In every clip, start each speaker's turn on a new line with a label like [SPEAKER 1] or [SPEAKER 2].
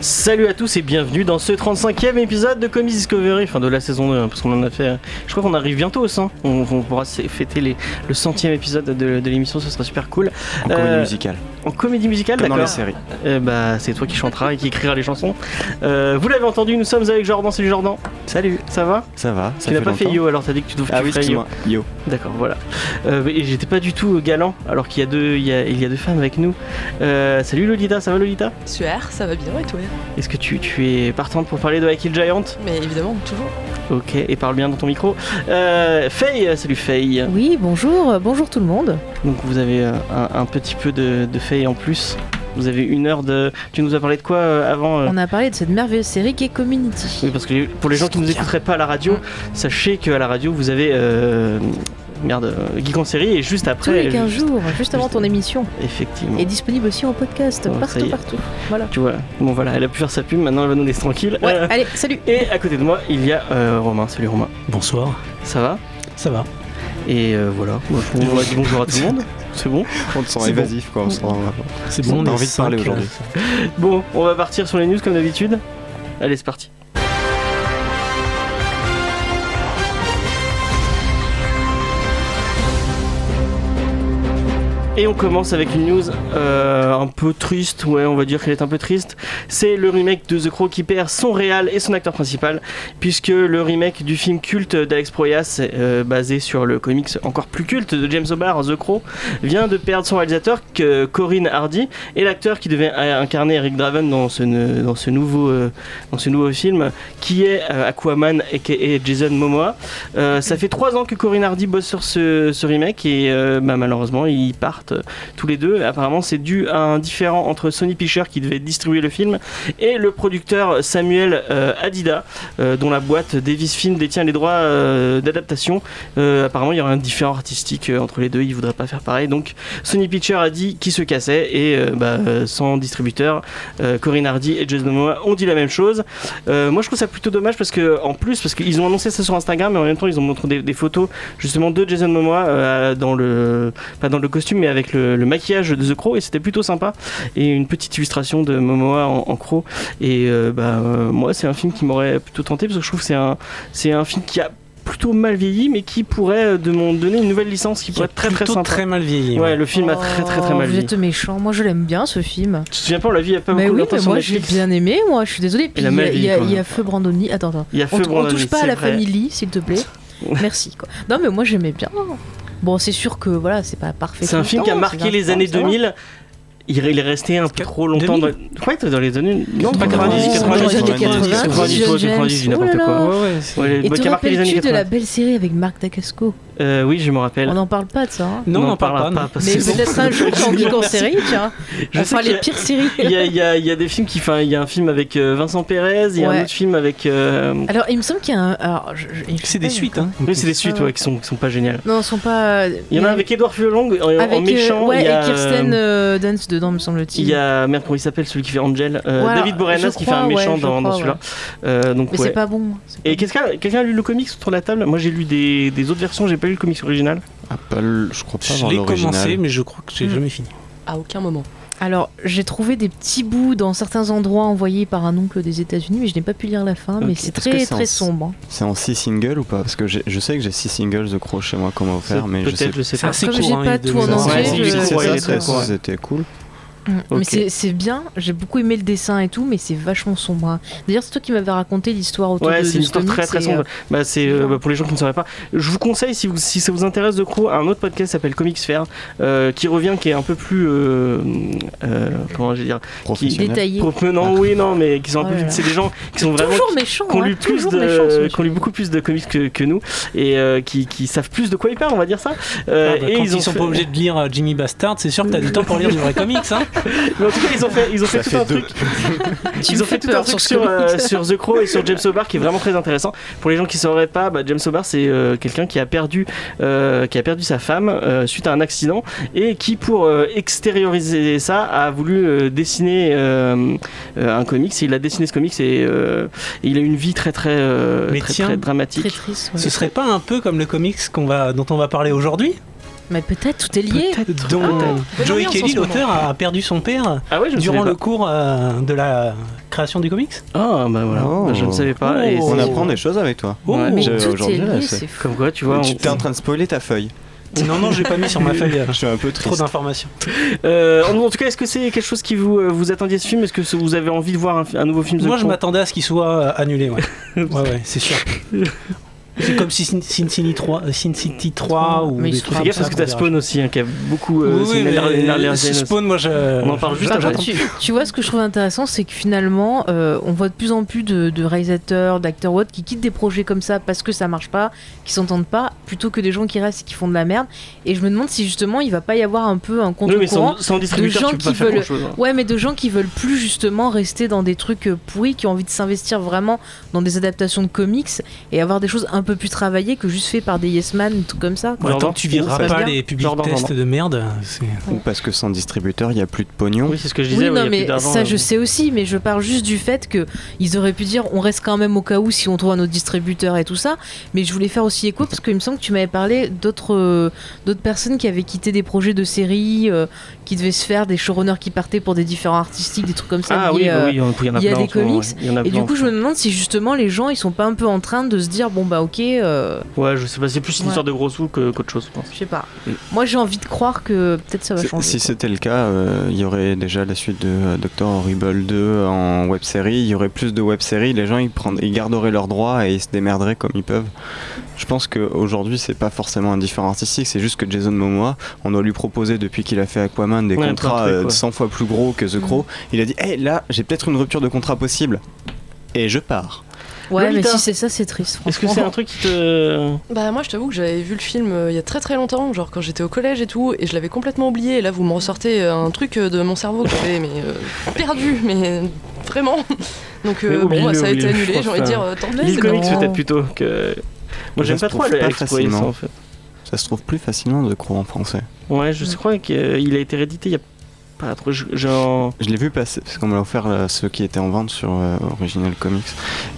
[SPEAKER 1] Salut à tous et bienvenue dans ce 35e épisode de Comics Discovery, enfin de la saison 2, hein, parce qu'on en a fait. Je crois qu'on arrive bientôt au 100. On, on pourra fêter les- le centième épisode de, de l'émission, ce sera super cool.
[SPEAKER 2] En comédie
[SPEAKER 1] Euh,
[SPEAKER 2] musicale,
[SPEAKER 1] En comédie musicale,
[SPEAKER 2] comme dans
[SPEAKER 1] d'accord
[SPEAKER 2] les séries.
[SPEAKER 1] Euh, Bah, c'est toi qui chantera et qui écrira les chansons. Euh, vous l'avez entendu, nous sommes avec Jordan. Salut Jordan.
[SPEAKER 2] Salut,
[SPEAKER 1] Ça va?
[SPEAKER 2] Ça va ça
[SPEAKER 1] Tu n'as pas fait yo alors t'as dit que tu devais
[SPEAKER 2] Ah
[SPEAKER 1] tu
[SPEAKER 2] oui,
[SPEAKER 1] yo.
[SPEAKER 2] yo.
[SPEAKER 1] D'accord, voilà. Euh, et j'étais pas du tout galant alors qu'il y a deux, il y a, il y a deux femmes avec nous. Euh, salut Lolita, ça va Lolita?
[SPEAKER 3] Super, ça va bien et toi?
[SPEAKER 1] Est-ce que tu, tu es partante pour parler de I Kill Giant?
[SPEAKER 3] Mais évidemment, toujours.
[SPEAKER 1] Ok, et parle bien dans ton micro. Euh, Faye, salut Faye.
[SPEAKER 4] Oui, bonjour, bonjour tout le monde.
[SPEAKER 1] Donc vous avez euh, un, un petit peu de, de Faye en plus. Vous avez une heure de. Tu nous as parlé de quoi euh, avant euh
[SPEAKER 4] On a parlé de cette merveilleuse série qui est Community.
[SPEAKER 1] Oui, parce que pour les gens qui nous écouteraient pas à la radio,
[SPEAKER 4] Mm.
[SPEAKER 1] sachez qu'à la radio vous avez. euh, Merde, euh, Geek en série et juste après.
[SPEAKER 4] Tous les 15
[SPEAKER 1] juste-
[SPEAKER 4] jours, juste avant
[SPEAKER 1] juste-
[SPEAKER 4] ton émission.
[SPEAKER 1] Effectivement.
[SPEAKER 4] Et disponible aussi en podcast,
[SPEAKER 1] Oh,
[SPEAKER 4] partout, partout. Voilà.
[SPEAKER 1] Tu vois, bon voilà, elle a pu faire sa pub, maintenant elle va nous laisser tranquille.
[SPEAKER 4] Ouais,
[SPEAKER 1] Euh,
[SPEAKER 4] allez, salut
[SPEAKER 1] et à côté de moi, il y a euh, Romain. Salut Romain.
[SPEAKER 5] Bonsoir,
[SPEAKER 1] Ça va?
[SPEAKER 5] Ça va.
[SPEAKER 1] Et euh, voilà, on va dire bonjour à tout le monde. C'est bon?
[SPEAKER 2] On te sent
[SPEAKER 5] bon.
[SPEAKER 2] évasif quoi,
[SPEAKER 5] C'est
[SPEAKER 2] On
[SPEAKER 5] bon,
[SPEAKER 2] a
[SPEAKER 5] on est
[SPEAKER 2] envie de parler aujourd'hui.
[SPEAKER 1] Bon, on va partir sur les news comme d'habitude. Allez, c'est parti. Et on commence avec une news euh, un peu triste, ouais, on va dire qu'elle est un peu triste. C'est le remake de The Crow qui perd son réal et son acteur principal, puisque le remake du film culte d'Alex Proyas, euh, basé sur le comics encore plus culte de James O'Barr, The Crow, vient de perdre son réalisateur, Corinne Hardy, et l'acteur qui devait euh, incarner Eric Draven dans ce, nouveau, dans ce nouveau film, qui est Aquaman et Jason Momoa. Ça fait trois ans que Corinne Hardy bosse sur ce, remake et bah, malheureusement ils partent euh, tous les deux. Apparemment c'est dû à un différend entre Sony Pictures qui devait distribuer le film et le producteur Samuel euh, Adida euh, dont la boîte Davis Film détient les droits d'adaptation. Apparemment il y aurait un différend artistique entre les deux, ils voudraient pas faire pareil. Donc Sony Pictures a dit qu'il se cassait et bah, sans distributeur, Corinne Hardy et Jason Momoa ont dit la même chose. Moi je trouve ça plutôt dommage parce que en plus parce qu'ils ont annoncé ça sur Instagram mais en même temps ils ont montré des, photos justement de Jason Momoa dans le pas dans le costume mais avec le, le maquillage de The Crow et c'était plutôt sympa et une petite illustration de Momoa en, en Crow et euh, bah euh, moi c'est un film qui m'aurait plutôt tenté parce que je trouve que c'est un c'est un film qui a plutôt mal vieilli mais qui pourrait euh, de mon donner une nouvelle licence qui
[SPEAKER 5] qui
[SPEAKER 1] pourrait être très très sympa.
[SPEAKER 5] très mal vieilli.
[SPEAKER 1] Ouais, le film a très très très
[SPEAKER 4] Oh,
[SPEAKER 1] mal
[SPEAKER 4] Vous
[SPEAKER 1] vieilli.
[SPEAKER 4] êtes méchant, moi je l'aime bien ce film.
[SPEAKER 1] Tu te souviens pas on l'a vu il y a pas
[SPEAKER 4] mais
[SPEAKER 1] beaucoup
[SPEAKER 4] oui, mais
[SPEAKER 1] sur
[SPEAKER 4] moi je l'ai
[SPEAKER 1] Netflix.
[SPEAKER 4] bien aimé, moi je suis désolée. Puis
[SPEAKER 1] Il
[SPEAKER 4] y, y il y a. Feu Brandoni. Attends, attends.
[SPEAKER 1] Il y a
[SPEAKER 4] On,
[SPEAKER 1] Feu
[SPEAKER 4] on
[SPEAKER 1] Brandoni,
[SPEAKER 4] touche pas à la
[SPEAKER 1] vrai.
[SPEAKER 4] famille, s'il te plaît. Merci. Quoi. Non, mais moi j'aimais bien. Bon, c'est sûr que voilà, c'est pas parfait.
[SPEAKER 1] C'est un film qui a marqué les années
[SPEAKER 4] ans, ça va.
[SPEAKER 1] 2000. Il est resté un peu trop longtemps dans...
[SPEAKER 5] 2000?
[SPEAKER 1] Ouais, dans les années... Non, pas 90,
[SPEAKER 4] Oh,
[SPEAKER 1] 90,
[SPEAKER 4] dans les années
[SPEAKER 1] 90,
[SPEAKER 4] 90,
[SPEAKER 1] 90,
[SPEAKER 4] John
[SPEAKER 1] 90,
[SPEAKER 4] James.
[SPEAKER 1] n'importe
[SPEAKER 4] Oh
[SPEAKER 1] quoi.
[SPEAKER 5] Ouais, ouais,
[SPEAKER 1] bah, qui a marqué les années
[SPEAKER 4] rappelles-tu de la
[SPEAKER 1] 80.
[SPEAKER 4] belle série avec Marc Dacasco
[SPEAKER 1] Euh, oui, je me rappelle.
[SPEAKER 4] On n'en parle pas de ça. hein.
[SPEAKER 5] Non, on
[SPEAKER 1] n'en
[SPEAKER 5] n'en parle pas.
[SPEAKER 1] parlera
[SPEAKER 5] non.
[SPEAKER 1] parce
[SPEAKER 4] Mais peut-être un jour quand on dit qu'en série, tiens.
[SPEAKER 1] Je y
[SPEAKER 4] les
[SPEAKER 1] a-
[SPEAKER 4] pires séries.
[SPEAKER 1] Il y, a, y y des films qui... Enfin, il y a un film avec euh, Vincent Pérez, il y a un autre film avec... euh,
[SPEAKER 4] Alors, il me semble qu'il y a un. Alors,
[SPEAKER 5] C'est des
[SPEAKER 4] pas,
[SPEAKER 5] suites, hein.
[SPEAKER 1] Oui, c'est des suites
[SPEAKER 4] ouais.
[SPEAKER 1] qui, sont, qui sont pas géniales.
[SPEAKER 4] Non, ils sont pas.
[SPEAKER 1] Il y en a un avec Edouard Furlong en, en
[SPEAKER 4] avec,
[SPEAKER 1] méchant.
[SPEAKER 4] ouais,
[SPEAKER 1] il y a,
[SPEAKER 4] et Kirsten Dunst dedans, me semble-t-il.
[SPEAKER 1] il y a... Merde, comment il s'appelle celui qui fait Angel David Boreanaz qui fait un méchant dans, celui-là. Donc,
[SPEAKER 4] Mais c'est pas bon. pas
[SPEAKER 1] Et quelqu'un quelqu'un a lu le comics autour de la table? Moi j'ai lu des, des autres versions, j'ai pas lu le comics original.
[SPEAKER 2] Ah, pas le- je crois pas
[SPEAKER 5] Je
[SPEAKER 2] avoir
[SPEAKER 5] l'ai commencé,
[SPEAKER 2] l'original.
[SPEAKER 5] mais je crois que j'ai
[SPEAKER 4] Hmm.
[SPEAKER 5] jamais fini.
[SPEAKER 3] À aucun moment.
[SPEAKER 4] Alors, j'ai trouvé des petits bouts dans certains endroits envoyés par un oncle des États-Unis, mais je n'ai pas pu lire la fin. Mais
[SPEAKER 2] Ok.
[SPEAKER 4] c'est
[SPEAKER 2] que
[SPEAKER 4] très
[SPEAKER 2] c'est en-
[SPEAKER 4] très sombre. hein.
[SPEAKER 2] C'est en 6 singles ou pas? Parce que j'ai- je sais que j'ai 6 singles de Crow chez moi qu'on m'a offert, mais je sais
[SPEAKER 1] Peut-être, je sais
[SPEAKER 5] C'est
[SPEAKER 1] pas.
[SPEAKER 5] assez
[SPEAKER 4] Comme
[SPEAKER 5] court.
[SPEAKER 4] j'ai
[SPEAKER 5] hein,
[SPEAKER 4] pas
[SPEAKER 5] il
[SPEAKER 4] tout en je-
[SPEAKER 2] C'est ça, ça,
[SPEAKER 1] court.
[SPEAKER 2] c'était cool.
[SPEAKER 4] Mm. Mais c'est- c'est bien, j'ai beaucoup aimé le dessin et tout, mais c'est vachement sombre. hein. D'ailleurs, c'est toi qui m'avais raconté l'histoire autour
[SPEAKER 1] Ouais,
[SPEAKER 4] de
[SPEAKER 1] c'est
[SPEAKER 4] de
[SPEAKER 1] une histoire très très sombre.
[SPEAKER 4] euh,
[SPEAKER 1] Bah, c'est euh, bah, pour les gens qui ne sauraient pas. Je vous conseille, si, vous, si ça vous intéresse de Crow, un autre podcast qui s'appelle Comics Fair, euh, qui revient, qui est un peu plus. euh, euh, comment je vais dire
[SPEAKER 2] Professionnel.
[SPEAKER 4] détaillé.
[SPEAKER 1] Pro- Non, oui, non, mais qui sont un
[SPEAKER 4] Oh
[SPEAKER 1] peu.
[SPEAKER 4] là là.
[SPEAKER 1] C'est des gens qui sont vraiment.
[SPEAKER 4] Toujours méchant,
[SPEAKER 1] qui ont
[SPEAKER 4] hein,
[SPEAKER 1] lu plus
[SPEAKER 4] toujours méchant, ce
[SPEAKER 1] de, qui ont lu beaucoup plus de comics que, que nous et euh, qui, qui savent plus de quoi ils parlent, on va dire ça. Euh,
[SPEAKER 5] Ah, bah,
[SPEAKER 1] et
[SPEAKER 5] quand
[SPEAKER 1] ils ont
[SPEAKER 5] sont
[SPEAKER 1] fait-
[SPEAKER 5] pas obligés de lire Jimmy Bastard, c'est sûr que t'as du temps pour lire du vrai comics. Hein.
[SPEAKER 1] Mais en tout cas, ils ont fait, ils ont fait tout un
[SPEAKER 2] deux.
[SPEAKER 1] truc. Ils ont fait tout un truc
[SPEAKER 4] sur
[SPEAKER 1] euh, sur The Crow et sur James Hobart qui est vraiment très intéressant. Pour les gens qui ne sauraient pas, bah, James Hobart c'est euh, quelqu'un qui a perdu euh, qui a perdu sa femme euh, suite à un accident et qui pour euh, extérioriser ça a voulu euh, dessiner euh, euh, un comics. Et il a dessiné ce comics et, euh, et il a une vie très très euh, très,
[SPEAKER 5] tiens,
[SPEAKER 1] très dramatique.
[SPEAKER 4] Très triste. ouais.
[SPEAKER 5] Ce serait pas un peu comme le comics qu'on va, dont on va parler aujourd'hui?
[SPEAKER 4] Mais peut-être tout est lié.
[SPEAKER 1] Peut-être.
[SPEAKER 5] dont
[SPEAKER 3] Bonne
[SPEAKER 5] Joey Kelly, l'auteur, a perdu son père
[SPEAKER 1] Ah ouais, je ne
[SPEAKER 5] durant le cours euh, de la création du comics
[SPEAKER 1] Ah bah voilà,
[SPEAKER 2] Oh.
[SPEAKER 1] Bah, je ne savais pas. et.
[SPEAKER 2] On apprend des choses avec toi.
[SPEAKER 5] Oh,
[SPEAKER 1] Ouais,
[SPEAKER 4] Mais
[SPEAKER 2] J'ai-
[SPEAKER 4] tout est
[SPEAKER 2] aujourd'hui, là,
[SPEAKER 4] lié,
[SPEAKER 2] c'est-
[SPEAKER 4] c'est fou.
[SPEAKER 1] Comme quoi, tu vois.
[SPEAKER 2] tu
[SPEAKER 1] on-
[SPEAKER 2] t'es en train de spoiler ta feuille.
[SPEAKER 5] Non, non, j'ai pas mis sur ma feuille
[SPEAKER 2] Je suis un peu
[SPEAKER 5] trop
[SPEAKER 2] triste.
[SPEAKER 5] d'informations.
[SPEAKER 1] Euh, en tout cas, est-ce que c'est quelque chose qui vous, euh, vous attendiez ce film? Est-ce que vous avez envie de voir un, un nouveau film The
[SPEAKER 5] Moi, je m'attendais à ce qu'il soit annulé, ouais. ouais, ouais, c'est sûr. C'est comme si Sin Sin City 3, euh, Sin City 3 ou
[SPEAKER 4] Mais
[SPEAKER 1] Fais
[SPEAKER 5] comme
[SPEAKER 1] gaffe
[SPEAKER 5] ça,
[SPEAKER 1] parce que t'as. Spawn aussi, hein, qui a beaucoup. euh,
[SPEAKER 5] Oui,
[SPEAKER 1] gêneuse.
[SPEAKER 5] Spawn, moi, je.
[SPEAKER 1] On en parle juste après.
[SPEAKER 4] tu, tu vois, ce que je trouve intéressant, c'est que finalement, euh, on voit de plus en plus de, de réalisateurs, d'acteurs ou autres qui quittent des projets comme ça parce que ça marche pas, qui s'entendent pas, plutôt que des gens qui restent et qui font de la merde. Et je me demande si justement il va pas y avoir un peu un
[SPEAKER 1] Oui, mais
[SPEAKER 4] contre-courant.
[SPEAKER 1] sans, sans distributeur,
[SPEAKER 4] gens qui veulent-
[SPEAKER 1] chose.
[SPEAKER 4] Ouais, mais de gens qui veulent plus justement rester dans des trucs euh, pourris, qui ont envie de s'investir vraiment dans des adaptations de comics et avoir des choses un peu plus travaillées que juste fait par des yes man, tout comme ça. quoi.
[SPEAKER 5] Ouais, tant que tu
[SPEAKER 4] se
[SPEAKER 5] pas les publics tests de merde, c'est.
[SPEAKER 2] Ou parce que sans distributeur, il n'y a plus de pognon.
[SPEAKER 1] Oui, c'est ce que je disais.
[SPEAKER 4] Oui,
[SPEAKER 1] ouais, il y
[SPEAKER 4] non,
[SPEAKER 1] a plus
[SPEAKER 4] mais ça
[SPEAKER 1] euh.
[SPEAKER 4] je sais aussi, mais je parle juste du fait que ils auraient pu dire on reste quand même au cas où si on trouve un autre distributeur et tout ça. Mais je voulais faire aussi écho parce qu'il me semble que tu m'avais parlé d'autres euh, d'autres personnes qui avaient quitté des projets de séries, euh, qui devaient se faire des showrunners qui partaient pour des différents artistiques, des trucs comme ça.
[SPEAKER 1] Ah oui, bah oui, il y en a
[SPEAKER 4] il y a
[SPEAKER 1] plein
[SPEAKER 4] des comics,
[SPEAKER 1] ouais. Il y en a
[SPEAKER 4] Et
[SPEAKER 1] plein.
[SPEAKER 4] du coup, je me demande si justement les gens ils sont pas un peu en train de se dire bon bah ok, euh,
[SPEAKER 1] Ouais, je sais pas, c'est plus une
[SPEAKER 4] Ouais.
[SPEAKER 1] histoire de gros sous que- qu'autre chose, je pense.
[SPEAKER 4] je sais pas.
[SPEAKER 2] Mm.
[SPEAKER 4] Moi j'ai envie de croire que peut-être ça va changer.
[SPEAKER 2] Si c'était le cas, euh, il y aurait déjà la suite de euh, Dr. Horrible 2 en web série. Il y aurait plus de web séries. Les gens ils, prendraient- ils garderaient leurs droits et ils se démerderaient comme ils peuvent. Je pense qu'aujourd'hui, c'est pas forcément un différent artistique. C'est juste que Jason Momoa, on doit lui proposer depuis qu'il a fait Aquaman des
[SPEAKER 1] Ouais, plein de
[SPEAKER 2] contrats
[SPEAKER 1] trucs,
[SPEAKER 2] euh,
[SPEAKER 1] ouais.
[SPEAKER 2] 100 fois plus gros que The Crow. Il a dit Hé, là, j'ai peut-être une rupture de contrat possible. Et je pars.
[SPEAKER 4] Ouais, mais si c'est ça, c'est triste.
[SPEAKER 1] Est-ce que c'est un truc qui te.
[SPEAKER 3] Bah moi je t'avoue que j'avais vu le film euh, il y a très très longtemps, genre quand j'étais au collège et tout, et je l'avais complètement oublié. Et là vous me ressortez euh, un truc euh, de mon cerveau que j'avais mais euh, perdu, mais vraiment. Donc euh, bon bah, ça a été annulé. J'ai envie de dire euh, tant pis.
[SPEAKER 1] Lis le
[SPEAKER 3] c'est
[SPEAKER 1] comics peut-être plutôt que. Moi j'aime pas trop
[SPEAKER 2] trouve
[SPEAKER 1] le
[SPEAKER 2] pas
[SPEAKER 1] Alex Proyas,
[SPEAKER 2] facilement.
[SPEAKER 1] en fait.
[SPEAKER 2] Ça se trouve plus facilement The Crow en français.
[SPEAKER 1] Ouais, je crois qu'il a été réédité il y a pas trop. Genre.
[SPEAKER 2] Je l'ai vu passer, parce qu'on me l'a offert là, ceux qui étaient en vente sur euh, Original Comics.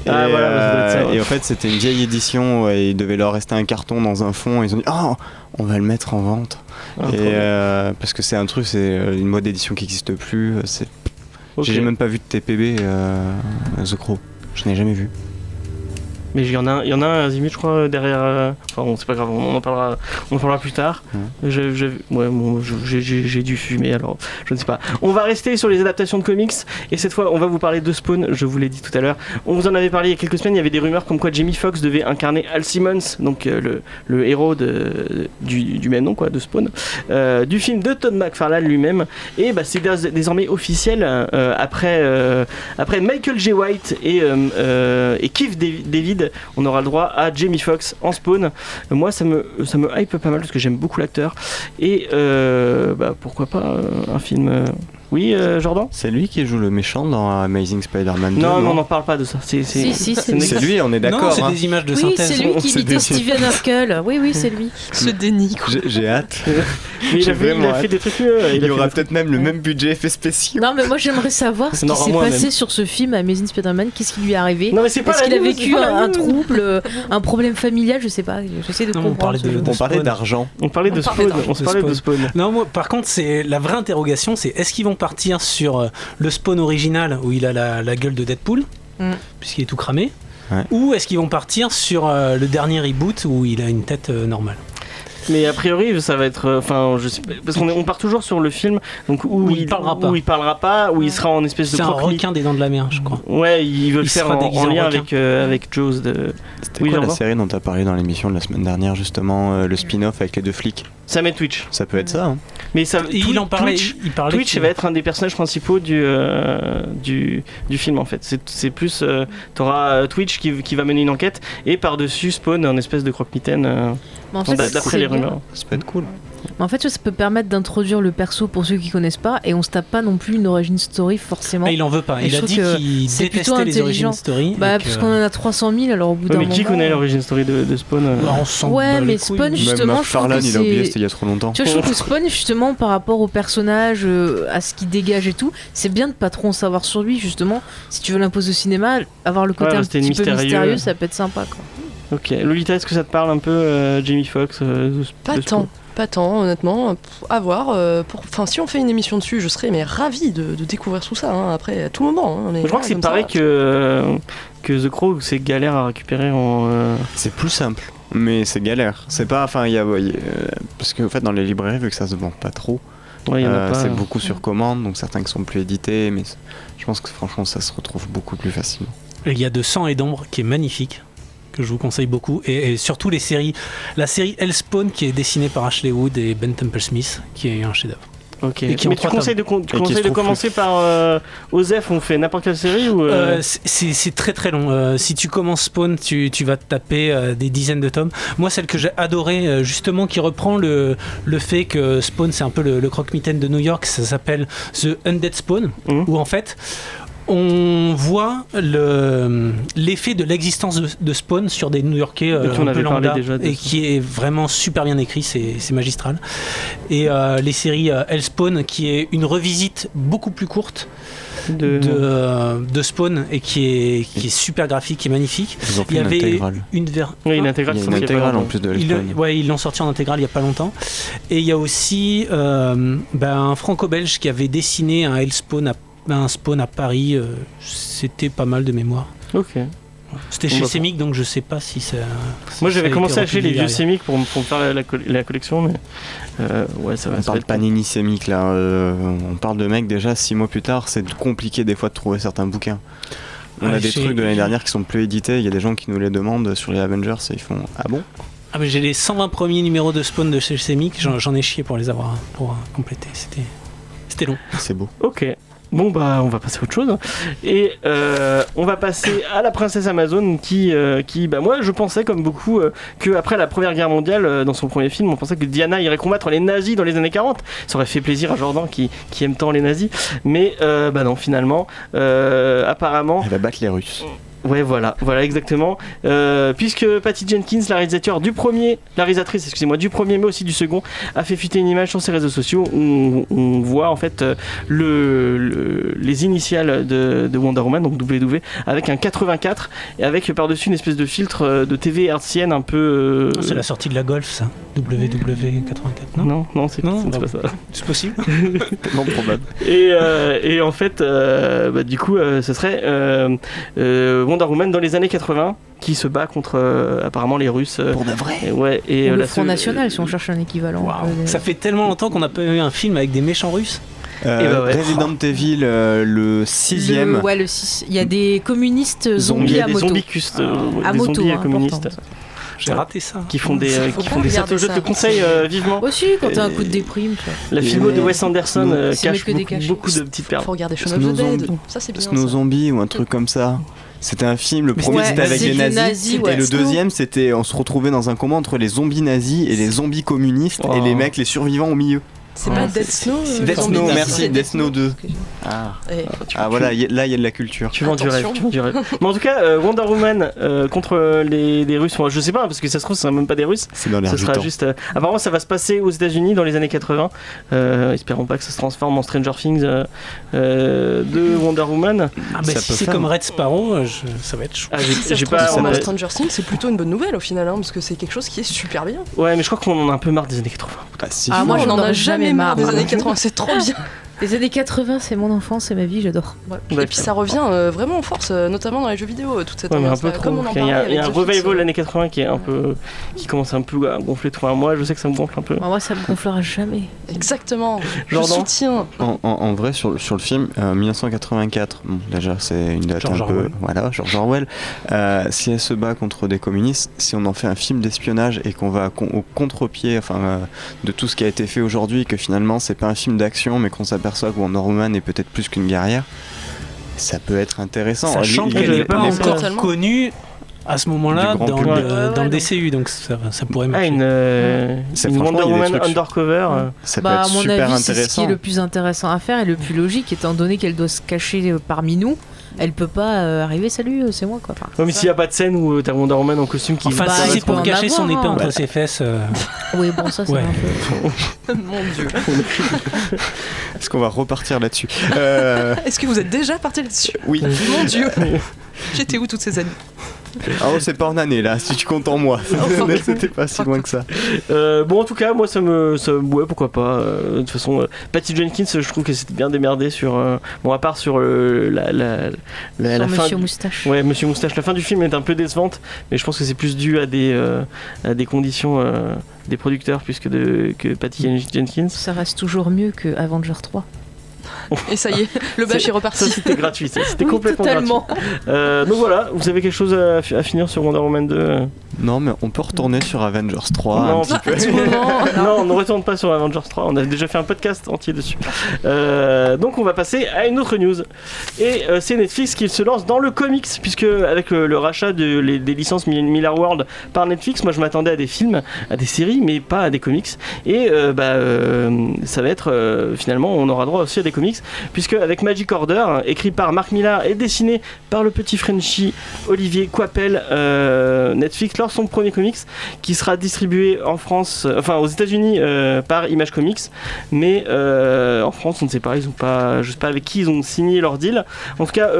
[SPEAKER 2] Et,
[SPEAKER 1] Ah, voilà, bah, ça ouais.
[SPEAKER 2] et en fait, c'était une vieille édition, ouais, il devait leur rester un carton dans un fond, et ils ont dit Oh, on va le mettre en vente. et, euh, parce que c'est un truc, c'est euh, une mode d'édition qui n'existe plus. euh. J'ai même pas vu de TPB euh, The Crow. Je n'ai jamais vu.
[SPEAKER 1] Mais il y en a, il y en a un Azimut, je crois, derrière. euh, Enfin, bon, c'est pas grave, on en parlera, on en parlera plus tard. J'ai- j'ai- ouais, bon, je- j'ai- j'ai j'ai dû fumer, alors je ne sais pas. On va rester sur les adaptations de comics, et cette fois, on va vous parler de Spawn. Je vous l'ai dit tout à l'heure. On vous en avait parlé il y a quelques semaines. Il y avait des rumeurs comme quoi Jamie Foxx devait incarner Al Simmons, donc euh, le, le héros de, du, du même nom, quoi, de Spawn, euh, du film de Todd McFarlane lui-même. Et bah, c'est dés- désormais officiel euh, après, euh, après Michael J. White et, euh, euh, et Keith Dav- David, on aura le droit à Jamie Foxx en Spawn. Euh, Moi, ça me, ça me hype pas mal parce que j'aime beaucoup l'acteur. Et euh, bah, pourquoi pas euh, un film. Euh, Oui, euh, Jordan
[SPEAKER 2] C'est lui qui joue le méchant dans Amazing Spider-Man 2
[SPEAKER 1] Non, non, on n'en parle pas de ça. C'est,
[SPEAKER 4] Si, si, lui.
[SPEAKER 2] On est d'accord.
[SPEAKER 5] c'est
[SPEAKER 2] hein.
[SPEAKER 5] des images de
[SPEAKER 4] Oui,
[SPEAKER 5] synthèse.
[SPEAKER 4] c'est lui qui imitait
[SPEAKER 2] des-
[SPEAKER 4] Steven Urkel. Oui, oui, c'est lui.
[SPEAKER 3] Ce déni quoi.
[SPEAKER 2] J'ai- hâte.
[SPEAKER 1] Mais il, a fait, il a
[SPEAKER 2] vraiment
[SPEAKER 1] fait
[SPEAKER 2] hâte.
[SPEAKER 1] des trucs mieux.
[SPEAKER 2] Il y aura peut-être même le même budget effets spéciaux.
[SPEAKER 4] Non, mais moi j'aimerais savoir ce qui s'est passé
[SPEAKER 1] même.
[SPEAKER 4] sur ce film Amazing Spider-Man. Qu'est-ce qui lui est arrivé
[SPEAKER 1] Non, mais c'est pas
[SPEAKER 4] Est-ce
[SPEAKER 1] la
[SPEAKER 4] qu'il a vécu un, trouble, euh, un problème familial Je sais pas. J'essaie de comprendre.
[SPEAKER 2] On parlait d'argent.
[SPEAKER 1] On parlait de Spawn. On parlait de.
[SPEAKER 5] Non, moi, par contre, c'est la vraie interrogation, c'est est-ce qu'ils vont partir sur euh, le spawn original où il a la, la gueule de Deadpool,
[SPEAKER 4] Mm.
[SPEAKER 5] puisqu'il est tout cramé,
[SPEAKER 2] Ouais.
[SPEAKER 5] ou est-ce qu'ils vont partir sur euh, le dernier reboot où il a une tête euh, normale?
[SPEAKER 1] Mais a priori, ça va être. euh, Enfin, je sais pas. Parce qu'on est- on part toujours sur le film donc où,
[SPEAKER 5] Où il parlera pas.
[SPEAKER 1] Où il parlera pas, où il sera en espèce de
[SPEAKER 5] C'est un requin des dents de la mer, je crois.
[SPEAKER 1] Ouais, ils veulent
[SPEAKER 5] Il
[SPEAKER 1] faire
[SPEAKER 5] sera
[SPEAKER 1] en,
[SPEAKER 5] déguisé
[SPEAKER 1] en
[SPEAKER 5] en
[SPEAKER 1] lien
[SPEAKER 5] requin.
[SPEAKER 1] avec, euh, avec Jaws de.
[SPEAKER 2] C'était
[SPEAKER 1] Oui,
[SPEAKER 2] quoi la série dont tu as parlé dans l'émission de la semaine dernière, justement, euh, le spin-off avec les deux flics?
[SPEAKER 1] Sam et Twitch.
[SPEAKER 2] Ça peut être ça, hein
[SPEAKER 1] Mais ça,
[SPEAKER 5] Et
[SPEAKER 1] Twi-
[SPEAKER 5] il en parlait.
[SPEAKER 1] Twitch,
[SPEAKER 5] il parlait
[SPEAKER 1] Twitch
[SPEAKER 5] qu'il-
[SPEAKER 1] va être un des personnages principaux du, euh, du, du film en fait. C'est- C'est plus. euh, T'auras euh, Twitch qui, qui va mener une enquête et par-dessus Spawn, un espèce de croque-mitaine. euh,
[SPEAKER 4] Mais en fait,
[SPEAKER 1] d'a- D'après
[SPEAKER 4] c'est
[SPEAKER 1] les
[SPEAKER 4] bien.
[SPEAKER 2] Ça peut être cool.
[SPEAKER 4] Mais en fait, ça peut permettre d'introduire le perso pour ceux qui connaissent pas et on se tape pas non plus une origin story forcément.
[SPEAKER 5] Ah, il en veut pas.
[SPEAKER 4] Et
[SPEAKER 5] Il a dit qu'il
[SPEAKER 4] c'est plutôt
[SPEAKER 5] détestait les origin
[SPEAKER 4] intelligent.
[SPEAKER 5] story.
[SPEAKER 4] Bah, parce qu'on en a 300 000, alors au bout
[SPEAKER 1] Ouais,
[SPEAKER 4] d'un
[SPEAKER 1] mais
[SPEAKER 4] moment.
[SPEAKER 1] qui connaît l'origin story de, de Spawn euh
[SPEAKER 5] Bah, on
[SPEAKER 4] Ouais, mais. Spawn,
[SPEAKER 2] Même
[SPEAKER 4] justement, je trouve
[SPEAKER 2] McFarlane,
[SPEAKER 4] que
[SPEAKER 2] il a oublié,
[SPEAKER 4] c'est-
[SPEAKER 2] c'était il y a trop longtemps.
[SPEAKER 4] Tu vois, je trouve que Spawn, justement, par rapport au personnage, euh, à ce qu'il dégage et tout, c'est bien de pas trop en savoir sur lui, justement. Si tu veux l'imposer au cinéma, avoir le côté
[SPEAKER 1] Ouais,
[SPEAKER 4] un petit peu
[SPEAKER 1] mystérieux,
[SPEAKER 4] ça peut être sympa, quoi.
[SPEAKER 1] Ok. Lolita, est-ce que ça te parle un peu, euh, Jamie Foxx euh,
[SPEAKER 3] Pas
[SPEAKER 1] de
[SPEAKER 3] tant, pas tant, honnêtement. À voir. euh, pour... Enfin, si on fait une émission dessus, je serais mais ravi de, de découvrir tout ça. hein, après, à tout moment. hein, mais
[SPEAKER 1] Je crois
[SPEAKER 3] là,
[SPEAKER 1] que c'est
[SPEAKER 3] comme
[SPEAKER 1] pareil que, euh, que The Crow, c'est galère à récupérer en. euh,
[SPEAKER 2] C'est plus simple, mais c'est galère. C'est pas, enfin, il y a, ouais, il y a- parce qu'en fait, dans les librairies, vu que ça se vend pas trop,
[SPEAKER 1] Ouais, il y en a
[SPEAKER 2] euh,
[SPEAKER 1] pas.
[SPEAKER 2] c'est beaucoup sur commande, donc certains qui sont plus édités, mais je pense que franchement, ça se retrouve beaucoup plus facilement.
[SPEAKER 5] Il y a de sang et d'ombre qui est magnifique, que je vous conseille beaucoup. Et, et surtout les séries. La série Hellspawn qui est dessinée par Ashley Wood et Ben Temple Smith, qui est un chef-d'œuvre.
[SPEAKER 1] Ok.
[SPEAKER 5] et qui
[SPEAKER 1] Mais tu conseilles de, con- tu conseilles commencer par euh, Osef, on fait n'importe quelle série ou. euh,
[SPEAKER 5] Euh, c'est très très long. Euh, si tu commences Spawn, tu, tu vas te taper euh, des dizaines de tomes. Moi, celle que j'ai adorée, euh, justement, qui reprend le, le fait que Spawn, c'est un peu le, le croque-mitaine de New York, ça s'appelle The Undead Spawn,
[SPEAKER 1] Mhm.
[SPEAKER 5] où en fait, on voit le- l'effet de l'existence de, de Spawn sur des New-Yorkais euh, un peu lambda,
[SPEAKER 1] déjà
[SPEAKER 5] et
[SPEAKER 1] ça.
[SPEAKER 5] qui est vraiment super bien écrit, c'est c'est magistral. Et euh, les séries euh, Hellspawn, qui est une revisite beaucoup plus courte
[SPEAKER 1] de...
[SPEAKER 5] de, euh, de Spawn et qui est, qui est super graphique, qui est magnifique.
[SPEAKER 2] Ils ont
[SPEAKER 5] Il
[SPEAKER 2] fait
[SPEAKER 5] y
[SPEAKER 2] une
[SPEAKER 5] avait
[SPEAKER 2] intégrale.
[SPEAKER 5] une ver...
[SPEAKER 1] Oui, une
[SPEAKER 5] Ah,
[SPEAKER 1] intégrale.
[SPEAKER 2] Il y a
[SPEAKER 1] ça,
[SPEAKER 2] une
[SPEAKER 1] c'est pas
[SPEAKER 2] intégrale en
[SPEAKER 1] longtemps.
[SPEAKER 2] plus de Hellspawn.
[SPEAKER 5] ouais, ils l'ont sorti en intégrale il y a pas longtemps. Et il y a aussi euh, ben, un franco-belge qui avait dessiné un Hellspawn à, un Spawn à Paris. euh, C'était pas mal de mémoire.
[SPEAKER 1] Ok.
[SPEAKER 5] C'était chez
[SPEAKER 1] bah,
[SPEAKER 5] Semic, donc je sais pas si ça. si
[SPEAKER 1] Moi j'avais commencé à acheter les vieux sémiques pour, pour me faire la, la coll- la collection, mais euh, ouais, ça va.
[SPEAKER 2] On
[SPEAKER 1] ça
[SPEAKER 2] parle panini sémique là, euh, on parle de mecs déjà six mois plus tard, c'est compliqué des fois de trouver certains bouquins. On
[SPEAKER 5] Ouais,
[SPEAKER 2] a des
[SPEAKER 5] j'ai-
[SPEAKER 2] trucs de l'année dernière qui sont plus édités, il y a des gens qui nous les demandent sur les Avengers et ils font Ah bon?
[SPEAKER 5] Ah, mais j'ai les 120 premiers numéros de Spawn de chez Semic, j'en ai chié pour les avoir, pour compléter. C'était. C'était long.
[SPEAKER 2] C'est beau.
[SPEAKER 1] Ok. Bon bah on va passer à autre chose et euh, on va passer à la princesse Amazon qui euh, qui bah moi je pensais comme beaucoup euh, que après la première guerre mondiale euh, dans son premier film on pensait que Diana irait combattre les nazis dans les années 40 ça aurait fait plaisir à Jordan qui, qui aime tant les nazis. Mais euh, bah non finalement euh, apparemment
[SPEAKER 2] Elle va battre les Russes.
[SPEAKER 1] Ouais, voilà, voilà exactement. Euh, puisque Patty Jenkins, la réalisateur du premier, la réalisatrice, excusez-moi, du premier, mais aussi du second, a fait fuiter une image sur ses réseaux sociaux où on, on voit en fait euh, le, le- les initiales de, de Wonder Woman, donc WW, avec un 84 et avec par-dessus une espèce de filtre euh, de TV hertzienne un peu. euh,
[SPEAKER 5] C'est la sortie de la Golf, ça. WW84, non?
[SPEAKER 1] Non, non, c'est
[SPEAKER 5] Non,
[SPEAKER 1] c'est
[SPEAKER 5] bah,
[SPEAKER 1] pas ça.
[SPEAKER 5] C'est possible
[SPEAKER 2] Non probable.
[SPEAKER 1] Et, euh, et en fait, euh, bah, du coup, euh, ce serait euh, euh, Wonder Woman dans les années 80 qui se bat contre euh, apparemment les Russes. euh,
[SPEAKER 2] Pour de vrai
[SPEAKER 1] et ouais, et
[SPEAKER 4] Ou
[SPEAKER 1] euh,
[SPEAKER 4] le
[SPEAKER 1] la
[SPEAKER 4] Front
[SPEAKER 1] seule-
[SPEAKER 4] National, si on cherche un équivalent. Euh,
[SPEAKER 5] Ça fait tellement longtemps qu'on n'a pas eu un film avec des méchants russes.
[SPEAKER 2] Euh,
[SPEAKER 1] Et bah ouais.
[SPEAKER 2] Resident Evil, euh, le sixième.
[SPEAKER 4] Le, ouais, le 6. Il y a des communistes zombies
[SPEAKER 1] y a
[SPEAKER 4] à
[SPEAKER 1] des
[SPEAKER 4] moto.
[SPEAKER 1] zombies, euh,
[SPEAKER 4] À
[SPEAKER 1] des
[SPEAKER 4] moto,
[SPEAKER 1] zombies
[SPEAKER 4] hein,
[SPEAKER 1] communistes.
[SPEAKER 5] J'ai raté ça.
[SPEAKER 1] qui font des, euh, qui font des certes jeux.
[SPEAKER 3] ça.
[SPEAKER 1] Je te conseille euh, vivement.
[SPEAKER 4] Aussi, quand t'as un coup de déprime.
[SPEAKER 1] La filmo de. Wes Anderson euh, cache
[SPEAKER 4] mieux que des
[SPEAKER 1] beaucoup, de petites perles.
[SPEAKER 3] Faut regarder Shaun of the Dead. Ça, c'est bien.
[SPEAKER 2] Snow. Zombie ou un truc comme ça. C'était un film, le premier c'était avec les
[SPEAKER 4] des
[SPEAKER 2] nazis, et le deuxième c'était on se retrouvait dans un combat entre les zombies nazis et les zombies communistes
[SPEAKER 1] Oh.
[SPEAKER 2] et les mecs les survivants au milieu.
[SPEAKER 3] C'est pas Dead Snow euh,
[SPEAKER 2] Death
[SPEAKER 3] les
[SPEAKER 2] Snow, merci, Death Snow 2.
[SPEAKER 4] Excuse-moi.
[SPEAKER 2] Ah, ah voilà, là il y a de la culture.
[SPEAKER 1] Tu vends du rêve,
[SPEAKER 3] Attention.
[SPEAKER 1] tu vends du rêve. Mais en tout cas, euh, Wonder Woman euh, contre les, Russes, je sais pas, parce que ça se trouve, ce sera même pas des Russes.
[SPEAKER 2] C'est dans l'air
[SPEAKER 1] sera juste. apparemment, ça va se passer aux États-Unis dans les années 80. Euh, espérons pas que ça se transforme en Stranger Things de Wonder Woman.
[SPEAKER 5] Ah, bah si c'est comme Red Sparrow, ça va être chou.
[SPEAKER 1] Ah, j'ai- pas.
[SPEAKER 3] Stranger Things, c'est plutôt une bonne nouvelle au final, hein, parce que c'est quelque chose qui est super bien.
[SPEAKER 1] Ouais, mais je crois qu'on en a un peu marre des années 80.
[SPEAKER 2] Ah.
[SPEAKER 4] Ah, moi,
[SPEAKER 3] on en
[SPEAKER 4] aurais
[SPEAKER 3] a
[SPEAKER 4] jamais
[SPEAKER 3] jamais marre des
[SPEAKER 4] marre.
[SPEAKER 3] années 80, c'est trop bien.
[SPEAKER 4] Les années 80, c'est mon enfance, c'est ma vie, j'adore.
[SPEAKER 1] Ouais,
[SPEAKER 3] Et puis ça revient euh, vraiment en force, euh, notamment dans les jeux vidéo, euh, toute cette
[SPEAKER 1] Ouais, un peu trop.
[SPEAKER 3] Comme on en
[SPEAKER 1] Il y a, il y a-
[SPEAKER 3] parlait
[SPEAKER 1] il y a un revival
[SPEAKER 3] euh,
[SPEAKER 1] l'année 80 qui est un peu. qui commence un peu à gonfler trop. Moi, je sais que ça me gonfle un peu.
[SPEAKER 4] Moi, ça me gonflera jamais.
[SPEAKER 3] Exactement. Je
[SPEAKER 1] Jordan
[SPEAKER 3] soutiens.
[SPEAKER 2] En, en- en vrai, sur, le- sur le film, euh, 1984, bon, déjà c'est une date
[SPEAKER 5] George
[SPEAKER 2] un peu. Voilà, George Orwell. Euh, si elle se bat contre des communistes, si on en fait un film d'espionnage et qu'on va con- au contre-pied enfin, euh, de tout ce qui a été fait aujourd'hui, que finalement c'est pas un film d'action, mais qu'on s'aperçoit que Wonder Woman est peut-être plus qu'une guerrière, ça peut être intéressant.
[SPEAKER 5] Sachant qu'elle n'est
[SPEAKER 1] pas
[SPEAKER 5] encore connue à ce moment-là dans, le,
[SPEAKER 4] ouais,
[SPEAKER 5] DCU, donc ça, ça pourrait
[SPEAKER 1] Ah,
[SPEAKER 5] marcher.
[SPEAKER 1] une, euh,
[SPEAKER 2] C'est-
[SPEAKER 1] une
[SPEAKER 2] franchement,
[SPEAKER 1] Wonder Woman undercover. euh.
[SPEAKER 2] Ça peut
[SPEAKER 4] Bah, à
[SPEAKER 2] être
[SPEAKER 4] mon
[SPEAKER 2] super
[SPEAKER 4] avis, c'est ce qui
[SPEAKER 2] intéressant.
[SPEAKER 4] est le plus intéressant à faire et le plus logique, étant donné qu'elle doit se cacher euh, parmi nous. Elle peut pas euh, arriver, salut, euh, c'est moi quoi. Enfin,
[SPEAKER 1] Ouais, mais
[SPEAKER 4] ça.
[SPEAKER 1] s'il n'y a pas de scène où euh, t'as Wonder Woman en costume qui.
[SPEAKER 5] Enfin,
[SPEAKER 4] Bah,
[SPEAKER 5] si c'est pour cacher son
[SPEAKER 4] avoir,
[SPEAKER 5] épée
[SPEAKER 4] hein.
[SPEAKER 5] entre
[SPEAKER 2] Ouais.
[SPEAKER 5] ses fesses. euh,
[SPEAKER 4] Oui, bon, ça c'est
[SPEAKER 5] Ouais.
[SPEAKER 4] un peu.
[SPEAKER 3] Mon dieu.
[SPEAKER 2] Est-ce qu'on va repartir là-dessus Euh,
[SPEAKER 3] Est-ce que vous êtes déjà parti là-dessus
[SPEAKER 2] Oui.
[SPEAKER 3] Mon dieu. J'étais où toutes ces années
[SPEAKER 2] Ah, oh, c'est pas en année là, si tu comptes en mois. C'était pas si loin que ça.
[SPEAKER 1] Euh, bon, en tout cas, moi, ça me. Ça, ouais, pourquoi pas. euh, de toute façon, euh, Patty Jenkins, je trouve que c'était bien démerdé sur. euh, bon, à part sur euh, la, la, la,
[SPEAKER 4] Sur
[SPEAKER 1] la fin.
[SPEAKER 4] Monsieur
[SPEAKER 1] du-
[SPEAKER 4] Moustache.
[SPEAKER 1] Ouais, Monsieur Moustache. La fin du film est un peu décevante, mais je pense que c'est plus dû à des, euh, à des conditions euh, des producteurs plus que, de, que Patty Jenkins.
[SPEAKER 4] Ça reste toujours mieux que Avenger 3.
[SPEAKER 3] Et ça y est, le bâche est
[SPEAKER 1] Ça,
[SPEAKER 3] reparti.
[SPEAKER 1] c'était gratuit. ça, C'était
[SPEAKER 4] Oui,
[SPEAKER 1] complètement
[SPEAKER 4] totalement.
[SPEAKER 1] gratuit. Euh, donc voilà, vous avez quelque chose à, à finir sur Wonder Woman 2 euh
[SPEAKER 2] Non, mais on peut retourner sur Avengers 3
[SPEAKER 1] Non,
[SPEAKER 2] un petit peu.
[SPEAKER 1] Non, on ne retourne pas sur Avengers 3, on a déjà fait un podcast entier dessus. Euh, donc on va passer à une autre news. Et euh, c'est Netflix qui se lance dans le comics, puisque avec le, le rachat de, les- des licences Mi- Miller World par Netflix, moi je m'attendais à des films, à des séries, mais pas à des comics. Et euh, bah, euh, ça va être euh, finalement, on aura droit aussi à des comics, puisque avec Magic Order, écrit par Mark Millar et dessiné par le petit Frenchie Olivier Coipel, euh, Netflix lance son premier comics qui sera distribué en France, euh, enfin aux États-Unis euh, par Image Comics, mais en France on ne sait pas, ils ont pas, je sais pas avec qui ils ont signé leur deal. En tout cas,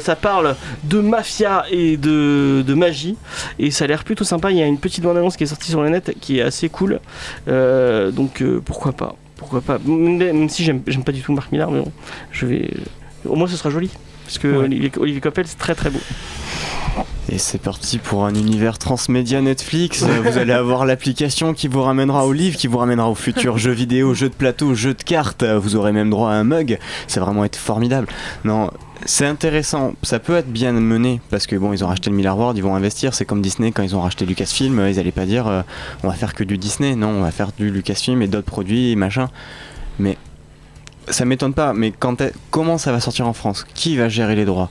[SPEAKER 1] ça parle de mafia et de, de magie et ça a l'air plutôt sympa. Il y a une petite bande annonce qui est sortie sur le net qui est assez cool, donc pourquoi pas, pourquoi pas. Même si j'aime, pas du tout Marc Millar, mais bon, je vais, au moins ce sera joli. Parce que
[SPEAKER 5] Ouais.
[SPEAKER 1] Olivier, Olivier Coppel, c'est très très beau.
[SPEAKER 2] Et c'est parti pour un univers transmédia Netflix. Vous allez avoir l'application qui vous ramènera au livre, qui vous ramènera aux futurs jeux vidéo, jeux de plateau, jeux de cartes. Vous aurez même droit à un mug. Ça va vraiment être formidable. Non, c'est intéressant. Ça peut être bien mené parce que bon, ils ont racheté le Miller World, ils vont investir. C'est comme Disney quand ils ont racheté Lucasfilm. Ils allaient pas dire euh, on va faire que du Disney. Non, on va faire du Lucasfilm et d'autres produits et machin. Mais ça m'étonne pas. Mais quand comment ça va sortir en France? Qui va gérer les droits?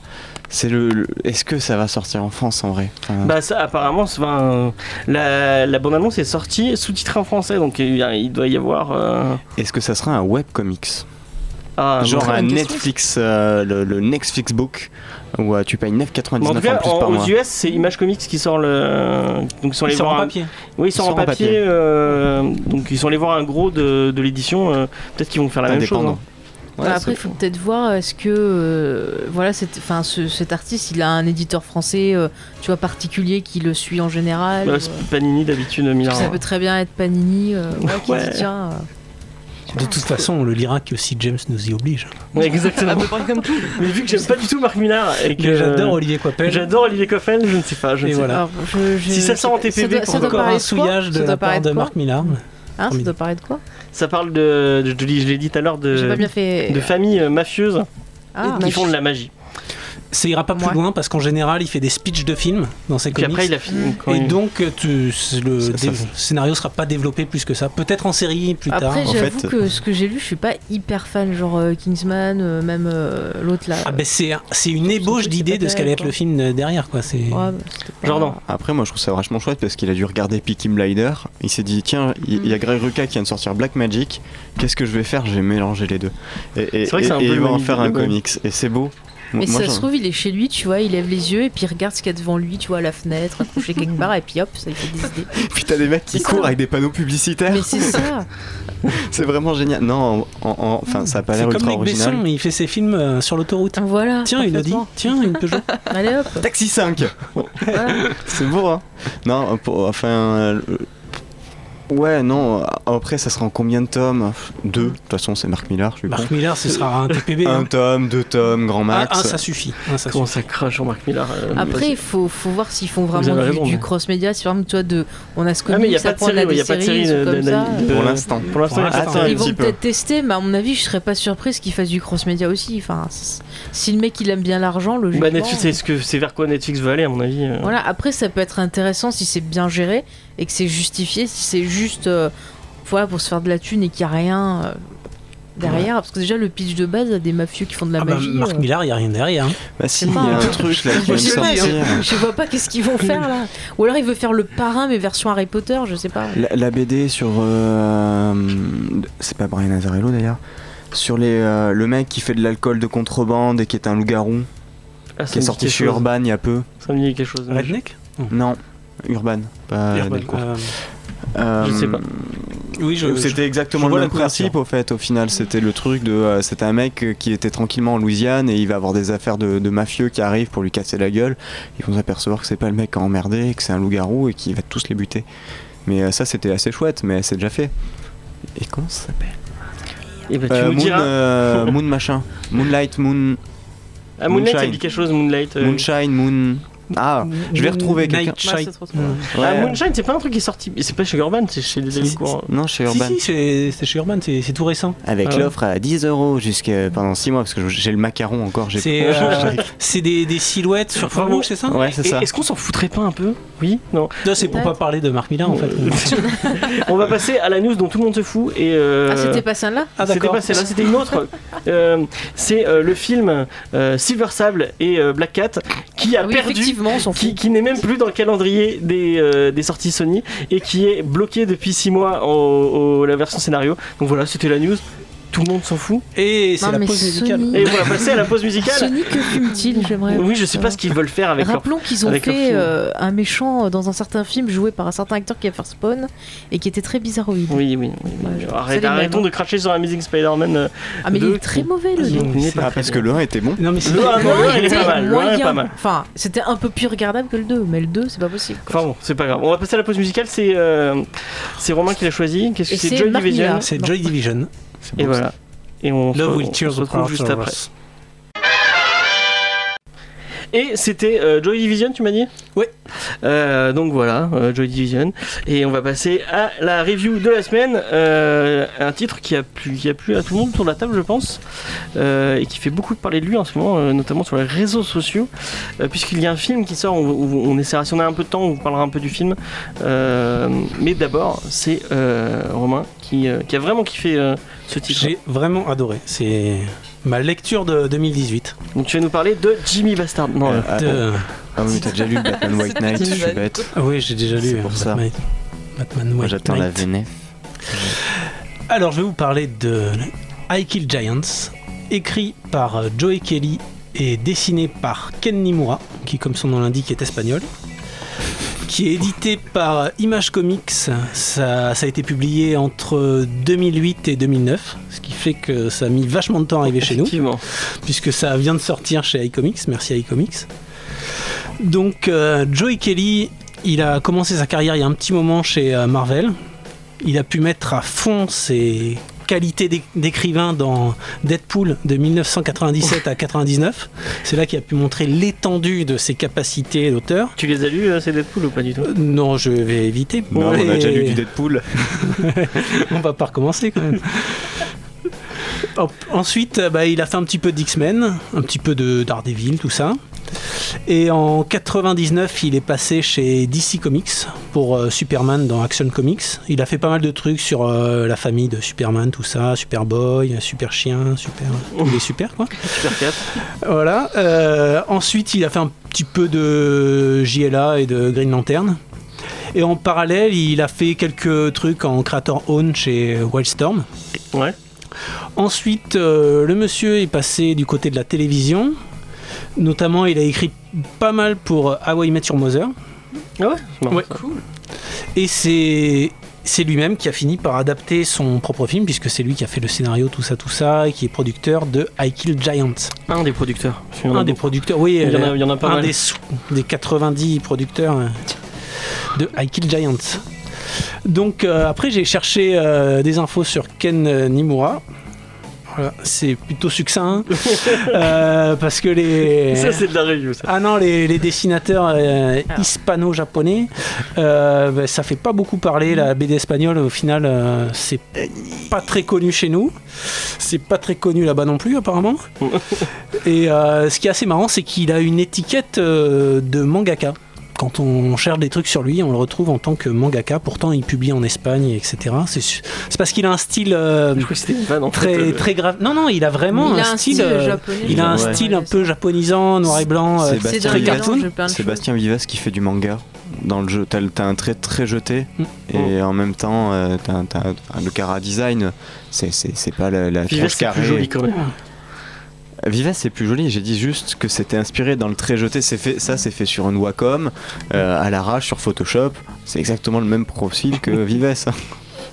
[SPEAKER 2] C'est le, le- Est-ce que ça va sortir en France en vrai? Enfin,
[SPEAKER 1] Bah ça apparemment la, la bande annonce est sortie sous-titrée en français donc il, doit y avoir euh,
[SPEAKER 2] Est-ce que ça sera un webcomics?
[SPEAKER 1] Ah,
[SPEAKER 2] Genre un. Netflix, euh, le, le Netflix Book, où euh, tu payes
[SPEAKER 1] Mais
[SPEAKER 2] 9,99
[SPEAKER 1] en tout
[SPEAKER 2] en,
[SPEAKER 1] cas,
[SPEAKER 2] plus
[SPEAKER 1] en-
[SPEAKER 2] par
[SPEAKER 1] aux
[SPEAKER 2] mois.
[SPEAKER 1] US, c'est Image Comics qui sort le. Donc ils sont
[SPEAKER 5] sont
[SPEAKER 1] voir
[SPEAKER 5] en
[SPEAKER 1] un-
[SPEAKER 5] papier.
[SPEAKER 1] Oui, ils sont en papier. euh, Donc ils sont allés voir un gros de, de l'édition. euh, Peut-être qu'ils vont faire la même chose. Hein.
[SPEAKER 2] Ouais,
[SPEAKER 4] Bah, après, il faut
[SPEAKER 2] fou.
[SPEAKER 4] peut-être voir est-ce que euh, voilà, cette- ce, cet artiste, il a un éditeur français, euh, tu vois, particulier qui le suit en général.
[SPEAKER 1] Bah,
[SPEAKER 4] euh,
[SPEAKER 1] Panini d'habitude, Milan.
[SPEAKER 4] ça peut très bien être Panini, euh, ouais, qui
[SPEAKER 1] Ouais.
[SPEAKER 4] dit tiens.
[SPEAKER 5] De toute façon, on le lira que si James nous y oblige.
[SPEAKER 1] Ouais,
[SPEAKER 3] à
[SPEAKER 1] exactement.
[SPEAKER 3] peu près comme tout.
[SPEAKER 1] Mais vu que j'aime pas du tout Marc Millar et que
[SPEAKER 5] j'adore Olivier Coppel.
[SPEAKER 1] J'adore Olivier Coffin, je ne sais pas. Je ne
[SPEAKER 5] Et
[SPEAKER 1] sais
[SPEAKER 5] voilà.
[SPEAKER 4] alors, je- je-
[SPEAKER 1] Si ça sort en TPB, pour
[SPEAKER 5] Encore un souillage de la part de Marc Millar.
[SPEAKER 4] Hein, ça doit parler de quoi
[SPEAKER 1] Ça parle de. Je, te dis- je l'ai dit tout à l'heure de.
[SPEAKER 4] bien fait.
[SPEAKER 1] De familles mafieuses
[SPEAKER 4] Ah,
[SPEAKER 1] qui font de la magie.
[SPEAKER 5] Ça ira pas plus
[SPEAKER 4] Ouais.
[SPEAKER 5] loin parce qu'en général, il fait des speeches de films dans ses
[SPEAKER 1] Puis
[SPEAKER 5] comics.
[SPEAKER 1] après, il a fini. quand
[SPEAKER 5] Et
[SPEAKER 1] il-
[SPEAKER 5] donc, euh, tu- le
[SPEAKER 2] Ça- ça-
[SPEAKER 5] dé- scénario sera pas développé plus que ça. Peut-être en série plus tard.
[SPEAKER 4] Après,
[SPEAKER 2] En
[SPEAKER 4] j'avoue
[SPEAKER 2] fait-
[SPEAKER 4] que ce que j'ai lu, je suis pas hyper fan, genre euh, Kingsman, euh, même euh, l'autre là.
[SPEAKER 5] Ah ben c'est c'est une ébauche d'idée de ce qu'allait être le film euh, derrière quoi. C'est
[SPEAKER 4] Ouais, bah, c'était pas-
[SPEAKER 1] Jordan.
[SPEAKER 2] Après, moi je trouve ça vachement chouette parce qu'il a dû regarder Peaky Blinder. Il s'est dit tiens, il y a Greg Rucka qui vient de sortir Black Magic. Qu'est-ce que je vais faire? Je vais mélanger les deux. Et, et-
[SPEAKER 1] C'est vrai que
[SPEAKER 2] et-
[SPEAKER 1] c'est un
[SPEAKER 2] et
[SPEAKER 1] peu
[SPEAKER 2] il va en faire un comics. Et c'est beau.
[SPEAKER 4] Mais
[SPEAKER 2] Moi,
[SPEAKER 4] ça se trouve, il est chez lui, tu vois, il lève les yeux et puis il regarde ce qu'il y a devant lui, tu vois, à la fenêtre, accroché quelque part, et puis hop, ça lui fait des idées.
[SPEAKER 2] Puis t'as des mecs qui
[SPEAKER 4] ça.
[SPEAKER 2] courent avec des panneaux publicitaires.
[SPEAKER 4] Mais c'est ça
[SPEAKER 2] C'est vraiment génial. Non, en- en- enfin, ça a pas l'air ultra original.
[SPEAKER 5] Besson, il fait ses films euh, sur l'autoroute.
[SPEAKER 4] Voilà.
[SPEAKER 5] Tiens une Audi, tiens une Peugeot.
[SPEAKER 4] Allez hop
[SPEAKER 2] Taxi 5
[SPEAKER 4] voilà.
[SPEAKER 2] C'est beau, hein Non, pour- enfin... euh, Ouais, non, après ça sera en combien de tomes Deux, de toute façon c'est Mark Millar, je suis
[SPEAKER 5] Marc Millar, ce sera un TPB.
[SPEAKER 2] Un
[SPEAKER 5] hein.
[SPEAKER 2] tome, deux tomes, grand
[SPEAKER 5] Ah,
[SPEAKER 2] max.
[SPEAKER 5] un, ça suffit. Un, ça
[SPEAKER 1] Comment
[SPEAKER 5] suffit.
[SPEAKER 1] ça crache sur Marc Millar euh,
[SPEAKER 4] Après, il faut, faut voir s'ils font vraiment du, cross-média. Si par exemple, toi, de, on a ce
[SPEAKER 1] Ah, mais
[SPEAKER 4] comics,
[SPEAKER 1] n'y a pas de série,
[SPEAKER 4] a
[SPEAKER 1] il
[SPEAKER 4] des
[SPEAKER 1] n'y a pas de
[SPEAKER 4] séries,
[SPEAKER 1] série de- de-
[SPEAKER 4] ça.
[SPEAKER 2] Pour l'instant.
[SPEAKER 1] Pour l'instant, y
[SPEAKER 4] Ils vont peut-être tester, mais à mon avis, je serais pas surprise qu'ils fassent du cross-média aussi. Enfin, si le mec il aime bien l'argent, logiquement.
[SPEAKER 1] Bah, Netflix, c'est ce que c'est vers quoi Netflix veut aller, à mon avis. euh.
[SPEAKER 4] Voilà, après ça peut être intéressant si c'est bien géré et que c'est justifié, si c'est juste euh, voilà, pour se faire de la thune et qu'il n'y a rien. euh, derrière Parce que déjà, le pitch de base, des mafieux qui font de la
[SPEAKER 5] Ah bah,
[SPEAKER 4] magie.
[SPEAKER 5] Marc
[SPEAKER 4] euh,
[SPEAKER 5] Millar, il n'y a rien derrière. hein.
[SPEAKER 2] Bah si,
[SPEAKER 4] C'est
[SPEAKER 2] il y a
[SPEAKER 4] un-
[SPEAKER 2] truc là qui vient de
[SPEAKER 4] Je
[SPEAKER 2] sortir.
[SPEAKER 4] Vois pas qu'est-ce qu'ils vont faire là. Ou alors il veut faire le parrain mais version Harry Potter, je sais pas.
[SPEAKER 2] La, la BD sur. euh, c'est pas Brian Azarello d'ailleurs. Sur les, euh, le mec qui fait de l'alcool de contrebande et qui est un loup-garou,
[SPEAKER 1] Ah,
[SPEAKER 2] qui est sorti chez
[SPEAKER 1] chose.
[SPEAKER 2] Urban il y a peu.
[SPEAKER 1] Ça me dit quelque chose.
[SPEAKER 5] Redneck?
[SPEAKER 2] Non, Urban, pas
[SPEAKER 5] Urban,
[SPEAKER 2] Delcourt.
[SPEAKER 5] euh,
[SPEAKER 2] Euh,
[SPEAKER 1] je sais pas.
[SPEAKER 5] Oui, je.
[SPEAKER 2] C'était exactement
[SPEAKER 5] je
[SPEAKER 2] le même principe au fait au final c'était le truc de euh, c'était un mec euh, qui était tranquillement en Louisiane et il va avoir des affaires de, de mafieux qui arrivent pour lui casser la gueule ils vont s'apercevoir que c'est pas le mec a emmerdé que c'est un loup-garou et qu'il va tous les buter mais euh, ça c'était assez chouette mais c'est déjà fait et comment ça s'appelle? Euh,
[SPEAKER 1] nous
[SPEAKER 2] Moon,
[SPEAKER 1] diras.
[SPEAKER 2] euh, Moon machin Moonlight Moon
[SPEAKER 1] Ah, Moonlight, ça dit quelque chose, Moonlight. euh,
[SPEAKER 2] Moonshine Moon ah je vais retrouver quelqu'un
[SPEAKER 5] Night
[SPEAKER 4] Ouais.
[SPEAKER 1] Ah. Moonshine, c'est pas un truc qui est sorti. C'est pas chez Urban, c'est chez les Delcourt.
[SPEAKER 2] non chez Urban
[SPEAKER 5] si, c'est c'est chez Urban, c'est tout récent.
[SPEAKER 2] avec
[SPEAKER 1] Ah ouais.
[SPEAKER 2] l'offre à 10 euros jusqu'à pendant 6 mois parce que j'ai le macaron encore j'ai
[SPEAKER 5] C'est euh, c'est des, des silhouettes sur c'est ça
[SPEAKER 2] ouais c'est ça
[SPEAKER 1] Est-ce qu'on s'en foutrait pas un peu Oui Non.
[SPEAKER 5] Non, c'est pour pas parler de Marc Millar en fait.
[SPEAKER 1] On va passer à la news dont tout le monde se fout. Et, euh,
[SPEAKER 4] Ah, c'était pas celle-là
[SPEAKER 5] Ah,
[SPEAKER 1] C'était
[SPEAKER 5] d'accord.
[SPEAKER 1] pas celle-là, c'était une autre. Euh, c'est euh, le film euh, Silver Sable et euh, Black Cat qui a
[SPEAKER 4] Oui,
[SPEAKER 1] perdu, qui, n'est même plus dans le calendrier des, euh, des sorties Sony et qui est bloqué depuis 6 mois en, en- la version scénario. Donc voilà, c'était la news. Tout le monde s'en fout.
[SPEAKER 5] Et c'est la pause musicale.
[SPEAKER 4] Sony-
[SPEAKER 1] Et on va passer à la pause musicale.
[SPEAKER 4] Sony, que fume-t-il J'aimerais.
[SPEAKER 1] Oui, je sais pas ce qu'ils veulent faire avec leur.
[SPEAKER 4] Rappelons qu'ils ont
[SPEAKER 1] leur
[SPEAKER 4] fait euh, un méchant dans un certain film joué par un certain acteur qui a fait Spawn et qui était très bizarroïde.
[SPEAKER 1] Oui, oui, oui.
[SPEAKER 4] Ouais,
[SPEAKER 1] Arrête-
[SPEAKER 4] mêmes,
[SPEAKER 1] arrêtons
[SPEAKER 4] hein.
[SPEAKER 1] de cracher sur Amazing Spider-Man. euh,
[SPEAKER 4] Ah mais il est très mauvais le
[SPEAKER 1] qui
[SPEAKER 4] deux.
[SPEAKER 1] n'est pas
[SPEAKER 2] ah
[SPEAKER 1] très
[SPEAKER 2] parce
[SPEAKER 1] bien.
[SPEAKER 2] que le 1 était bon
[SPEAKER 5] Non, mais c'est
[SPEAKER 1] Le un, non, le un, il est
[SPEAKER 4] était
[SPEAKER 1] pas mal. Le un est
[SPEAKER 4] moyen.
[SPEAKER 1] pas mal.
[SPEAKER 4] Enfin, c'était un peu plus regardable que le 2, mais le 2, c'est pas possible.
[SPEAKER 1] Enfin bon, c'est pas grave. On va passer à la pause musicale. C'est euh, c'est Romain qui l'a choisi. Qu'est-ce que c'est Joy Division.
[SPEAKER 5] C'est Joy Division.
[SPEAKER 1] Et voilà. Et on, se-
[SPEAKER 5] Love
[SPEAKER 1] on se
[SPEAKER 5] the
[SPEAKER 1] retrouve juste après.
[SPEAKER 5] us.
[SPEAKER 1] Et c'était euh, Joy Division, tu m'as dit?
[SPEAKER 5] Ouais.
[SPEAKER 1] Euh, donc voilà, euh, Joy Division. Et on va passer à la review de la semaine. Un titre qui a, plu, qui a plu à tout le monde autour de la table, je pense. Et qui fait beaucoup parler de lui en ce moment, notamment sur les réseaux sociaux. Puisqu'il y a un film qui sort, où on essaiera, si on a un peu de temps, on vous parlera un peu du film. Mais d'abord, c'est Romain qui, qui a vraiment kiffé ce titre.
[SPEAKER 5] J'ai vraiment adoré. C'est ma lecture de 2018.
[SPEAKER 1] Donc tu vas nous parler de Jimmy Bastard. Non,
[SPEAKER 2] Euh,
[SPEAKER 1] euh,
[SPEAKER 2] ah,
[SPEAKER 5] De-
[SPEAKER 2] Ah oui, mais t'as déjà lu Batman White Knight, je suis bête.
[SPEAKER 5] Oui, j'ai déjà lu
[SPEAKER 2] C'est pour ça.
[SPEAKER 5] Batman, Batman
[SPEAKER 2] Moi
[SPEAKER 5] White
[SPEAKER 2] j'attends la. VNF.
[SPEAKER 5] Alors, je vais vous parler de I Kill Giants, écrit par euh, Joey Kelly et dessiné par Ken Nimura, qui, comme son nom l'indique, est espagnol. Qui est édité par Image Comics. Ça, ça a été publié entre 2008 et 2009, ce qui fait que ça a mis vachement de temps à arriver chez nous puisque ça vient de sortir chez iComics. Merci iComics. Donc, euh, Joey Kelly, il a commencé sa carrière il y a un petit moment chez euh, Marvel. Il a pu mettre à fond ses qualités d'éc- d'écrivain dans Deadpool de 1997 à 99. C'est là qu'il a pu montrer l'étendue de ses capacités d'auteur.
[SPEAKER 1] Tu les as lus, euh, ces Deadpool ou pas du tout?
[SPEAKER 5] Euh, non, je vais éviter.
[SPEAKER 2] Non, on a déjà lu du Deadpool.
[SPEAKER 5] on va pas recommencer quand même. Hop, Ensuite, euh, bah, il a fait un petit peu d'X-Men, un petit peu de Daredevil, tout ça. Et en 99, il est passé chez DC Comics pour euh, Superman dans Action Comics. Il a fait pas mal de trucs sur euh, la famille de Superman, tout ça, Superboy, Super Chien, Super, tous les super quoi.
[SPEAKER 1] Super 4.
[SPEAKER 5] Voilà. Euh, ensuite, il a fait un petit peu de JLA et de Green Lantern. Et en parallèle, il a fait quelques trucs en creator own chez Wildstorm.
[SPEAKER 1] Ouais.
[SPEAKER 5] Ensuite, euh, le monsieur est passé du côté de la télévision. Notamment, il a écrit pas mal pour How I Met Your Mother.
[SPEAKER 1] Ah ouais, c'est marrant,
[SPEAKER 5] Ouais.
[SPEAKER 1] ça.
[SPEAKER 5] Et c'est c'est lui-même qui a fini par adapter son propre film, puisque c'est lui qui a fait le scénario, tout ça, tout ça, et qui est producteur de I Kill Giants.
[SPEAKER 1] Un des producteurs.
[SPEAKER 5] Un des producteurs, oui,
[SPEAKER 1] Il y en a-
[SPEAKER 5] euh,
[SPEAKER 1] il y en a pas
[SPEAKER 5] un
[SPEAKER 1] mal.
[SPEAKER 5] des, sous- des 90 producteurs euh, de I Kill Giants. Donc euh, après j'ai cherché euh, des infos sur Ken euh, Nimura. Voilà, c'est plutôt succinct hein. Euh, parce que les
[SPEAKER 1] Ça, c'est de la review, ça.
[SPEAKER 5] ah non les, les dessinateurs euh, hispano-japonais euh, bah, ça fait pas beaucoup parler la BD espagnole au final c'est pas très connu chez nous c'est pas très connu là-bas non plus apparemment et ce qui est assez marrant c'est qu'il a une étiquette de mangaka quand on cherche des trucs sur lui, on le retrouve en tant que mangaka. Pourtant, il publie en Espagne, etc. C'est parce qu'il a un style euh,
[SPEAKER 1] Je crois que c'était une vanne en
[SPEAKER 5] très
[SPEAKER 1] fait.
[SPEAKER 5] très grave. Non, non, il a vraiment
[SPEAKER 4] il
[SPEAKER 5] un,
[SPEAKER 4] a un
[SPEAKER 5] style.
[SPEAKER 4] style
[SPEAKER 5] euh,
[SPEAKER 4] japonais.
[SPEAKER 5] il a un
[SPEAKER 2] Ouais.
[SPEAKER 5] style un peu japonisant, noir et blanc. euh,
[SPEAKER 2] Sébastien
[SPEAKER 4] C'est dans
[SPEAKER 5] très cartoon.
[SPEAKER 2] Sébastien Vivas qui fait du manga dans le jeu. T'as un trait très jeté
[SPEAKER 5] Mm.
[SPEAKER 2] et en même temps, euh, t'as t'as- le cara design. C'est c'est- c'est pas la, la tranche
[SPEAKER 1] c'est plus
[SPEAKER 2] carrée.
[SPEAKER 1] joli quand même.
[SPEAKER 2] Vives c'est plus joli. J'ai dit juste que c'était inspiré dans le trait jeté. C'est fait, ça c'est fait sur une Wacom euh, à l'arrache sur Photoshop. C'est exactement le même profil que Vives.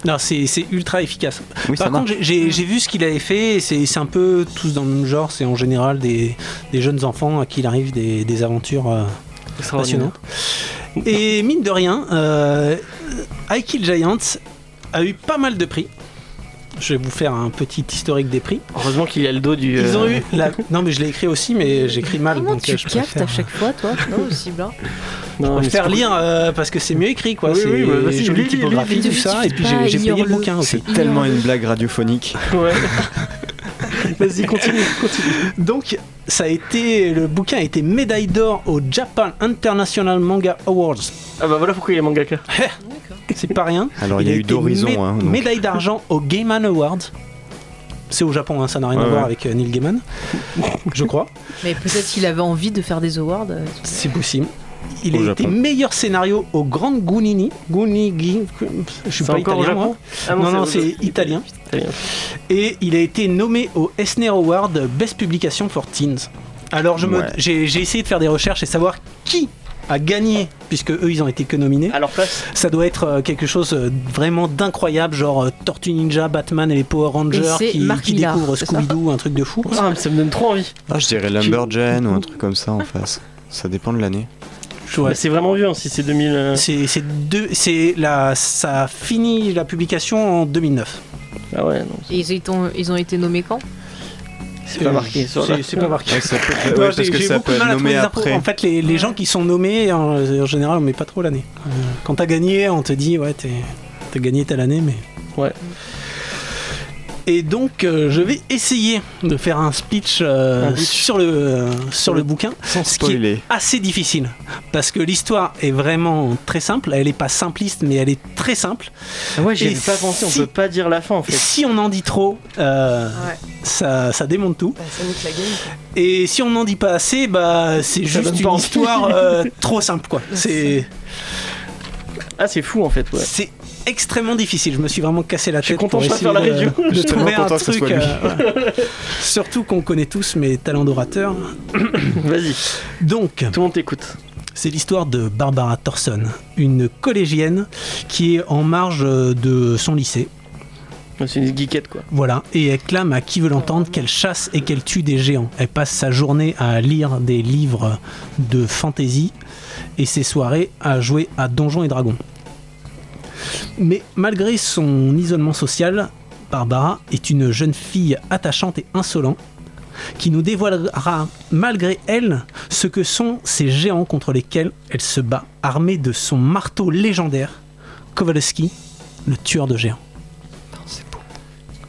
[SPEAKER 5] Non, c'est ultra efficace.
[SPEAKER 2] Oui,
[SPEAKER 5] Par contre, j'ai- vu ce qu'il avait fait. C'est un peu tous dans le même genre. C'est en général des, des jeunes enfants à qui il arrive des, des aventures euh, passionnantes. Et mine de rien, euh, I Kill Giants a eu pas mal de prix. Je vais vous faire un petit historique des prix.
[SPEAKER 1] Heureusement qu'il y a le dos du.
[SPEAKER 5] Ils ont
[SPEAKER 1] euh,
[SPEAKER 5] eu la... Non, mais je l'ai écrit aussi, mais j'écris mal.
[SPEAKER 4] Comment
[SPEAKER 5] donc
[SPEAKER 4] tu
[SPEAKER 5] euh, je
[SPEAKER 4] captes
[SPEAKER 5] préfère,
[SPEAKER 4] à chaque fois, toi Non, aussi bien.
[SPEAKER 1] non,
[SPEAKER 5] Je préfère lire euh, parce que c'est mieux écrit, quoi.
[SPEAKER 1] Oui,
[SPEAKER 5] c'est
[SPEAKER 1] oui, bah,
[SPEAKER 5] jolie typographie, tout ça. Et puis j'ai payé le bouquin aussi.
[SPEAKER 2] C'est tellement une blague radiophonique.
[SPEAKER 1] Ouais. Vas-y, continue, continue.
[SPEAKER 5] Donc, ça a été, le bouquin a été médaille d'or au Japan International Manga Awards.
[SPEAKER 1] Ah bah voilà pourquoi il est mangaka.
[SPEAKER 5] C'est pas rien.
[SPEAKER 2] Alors il y a eu
[SPEAKER 5] été
[SPEAKER 2] d'horizon.
[SPEAKER 5] mé-
[SPEAKER 2] hein,
[SPEAKER 5] médaille d'argent au Gaiman Awards. C'est au Japon, hein, ça n'a rien à
[SPEAKER 2] Ouais,
[SPEAKER 5] voir avec euh, Neil Gaiman, je crois.
[SPEAKER 4] Mais peut-être qu'il avait envie de faire des awards. euh,
[SPEAKER 5] C'est possible. Il
[SPEAKER 2] Au
[SPEAKER 5] a été meilleur scénario au Grand Gunini. Gunigi. Je suis pas
[SPEAKER 1] encore
[SPEAKER 5] italien, moi.
[SPEAKER 1] Ah
[SPEAKER 5] Non, non, c'est italien.
[SPEAKER 1] Italien.
[SPEAKER 5] Et il a été nommé au Eisner Award Best Publication for Teens. Alors je me-
[SPEAKER 2] Ouais.
[SPEAKER 5] j'ai essayé de faire des recherches et savoir qui a gagné, puisque eux ils ont été que nominés.
[SPEAKER 1] Place.
[SPEAKER 5] Ça doit être euh, quelque chose euh, vraiment d'incroyable, genre euh, Tortue Ninja, Batman et les Power Rangers qui, découvrent Scooby-Doo, un truc de fou.
[SPEAKER 1] Ah, mais ça me donne trop envie.
[SPEAKER 2] Ah, je dirais Lumberjane ou un truc comme ça en face. Ça dépend de l'année.
[SPEAKER 5] Ouais.
[SPEAKER 1] C'est vraiment vieux hein, si c'est 2000. euh,
[SPEAKER 5] C'est c'est deux, c'est la, ça a fini la publication en 2009.
[SPEAKER 1] Ah ouais, non.
[SPEAKER 4] Et ils, ont, ils ont été nommés quand?
[SPEAKER 1] C'est pas marqué sur
[SPEAKER 5] C'est
[SPEAKER 1] la-
[SPEAKER 5] c'est pas marqué.
[SPEAKER 2] Ouais, ça peut,
[SPEAKER 5] Ouais,
[SPEAKER 2] ouais, parce
[SPEAKER 5] j'ai-
[SPEAKER 2] que
[SPEAKER 5] j'ai
[SPEAKER 2] ça
[SPEAKER 5] beaucoup
[SPEAKER 2] peut
[SPEAKER 5] de mal
[SPEAKER 2] être
[SPEAKER 5] à trouver
[SPEAKER 2] nommé
[SPEAKER 5] les infos.
[SPEAKER 2] après.
[SPEAKER 5] En fait, les, les gens qui sont nommés, en, en général, on met pas trop l'année. Euh, quand t'as gagné, on te dit, ouais, t'es- t'as gagné telle année, mais.
[SPEAKER 1] Ouais.
[SPEAKER 5] Et donc, euh, je vais essayer de faire un speech, euh,
[SPEAKER 1] Un pitch.
[SPEAKER 5] sur le, euh, sur le bouquin.
[SPEAKER 2] Sans
[SPEAKER 5] Ce qui est assez difficile parce que l'histoire est vraiment très simple. Elle est pas simpliste, mais elle est très simple.
[SPEAKER 1] Ah ouais, j'y pas pensé, on
[SPEAKER 5] si-
[SPEAKER 1] peut pas dire la fin en fait.
[SPEAKER 5] Si on en dit trop, euh,
[SPEAKER 3] Ouais.
[SPEAKER 5] ça, ça démonte tout.
[SPEAKER 3] Bah, ça nique la game. quoi.
[SPEAKER 5] Et si on n'en dit pas assez, bah c'est juste une histoire euh, trop simple quoi. C'est
[SPEAKER 1] Ah, c'est fou en fait, ouais.
[SPEAKER 5] c'est extrêmement difficile. Je me suis vraiment cassé la
[SPEAKER 1] Je suis
[SPEAKER 5] tête
[SPEAKER 1] content
[SPEAKER 5] pour
[SPEAKER 1] de faire la
[SPEAKER 5] de,
[SPEAKER 1] review.
[SPEAKER 5] de
[SPEAKER 1] Je
[SPEAKER 2] tellement
[SPEAKER 5] un truc. euh, ouais. Surtout qu'on connaît tous mes talents d'orateur.
[SPEAKER 1] Vas-y,
[SPEAKER 5] Donc,
[SPEAKER 1] tout le monde t'écoute.
[SPEAKER 5] C'est l'histoire de Barbara Thorson, une collégienne qui est en marge euh, de son lycée.
[SPEAKER 1] C'est une geekette quoi.
[SPEAKER 5] Voilà, et elle clame à qui veut l'entendre qu'elle chasse et qu'elle tue des géants. Elle passe sa journée à lire des livres de fantasy et ses soirées à jouer à Donjons et Dragons. Mais malgré son isolement social, Barbara est une jeune fille attachante et insolente qui nous dévoilera malgré elle ce que sont ces géants contre lesquels elle se bat, armée de son marteau légendaire, Kowalski, le tueur de géants.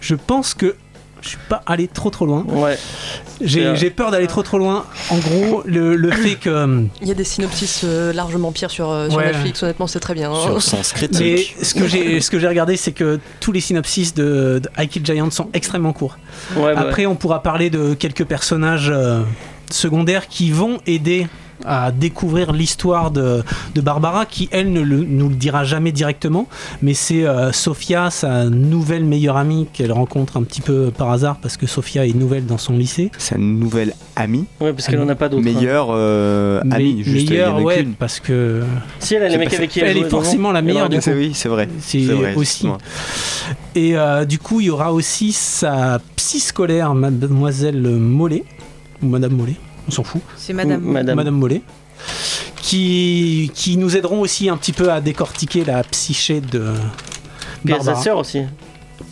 [SPEAKER 5] Je pense que je suis pas allé trop trop loin.
[SPEAKER 1] Ouais.
[SPEAKER 5] J'ai
[SPEAKER 1] Euh.
[SPEAKER 5] j'ai peur d'aller trop trop loin. En gros, le, le fait que hum,
[SPEAKER 3] Il y a des synopsis euh, largement pires sur, euh, sur
[SPEAKER 5] Ouais.
[SPEAKER 3] Netflix, honnêtement, c'est très bien. hein.
[SPEAKER 2] Sur sens
[SPEAKER 5] mais
[SPEAKER 2] critique.
[SPEAKER 5] ce que j'ai ce que j'ai regardé, c'est que tous les synopsis de, de I Kill Giant sont extrêmement courts.
[SPEAKER 1] Ouais, bah,
[SPEAKER 5] Après, on pourra parler de quelques personnages euh, secondaires qui vont aider à découvrir l'histoire de, de Barbara, qui elle ne le- nous le dira jamais directement, mais c'est euh, Sophia, sa nouvelle meilleure amie qu'elle rencontre un petit peu par hasard parce que Sophia est nouvelle dans son lycée.
[SPEAKER 2] Sa nouvelle amie,
[SPEAKER 1] ouais, parce qu'elle en a pas d'autres. hein.
[SPEAKER 2] meilleure euh, amie,
[SPEAKER 5] Mais-
[SPEAKER 2] juste il y en
[SPEAKER 5] meilleure,
[SPEAKER 2] a
[SPEAKER 5] ouais,
[SPEAKER 2] qu'une.
[SPEAKER 5] parce que
[SPEAKER 1] Si elle a les mecs avec qui elle
[SPEAKER 5] elle est forcément la meilleure du
[SPEAKER 2] C'est
[SPEAKER 5] coup.
[SPEAKER 2] oui, c'est vrai.
[SPEAKER 5] C'est
[SPEAKER 2] C'est vrai,
[SPEAKER 5] aussi. Et euh, du coup, il y aura aussi sa psy scolaire, Mademoiselle Mollet, ou Madame Mollet, on s'en fout.
[SPEAKER 4] C'est Madame.
[SPEAKER 1] Madame.
[SPEAKER 5] Madame Mollet, qui, qui nous aideront aussi un petit peu à décortiquer la psyché de Barbara.
[SPEAKER 1] sa sœur aussi.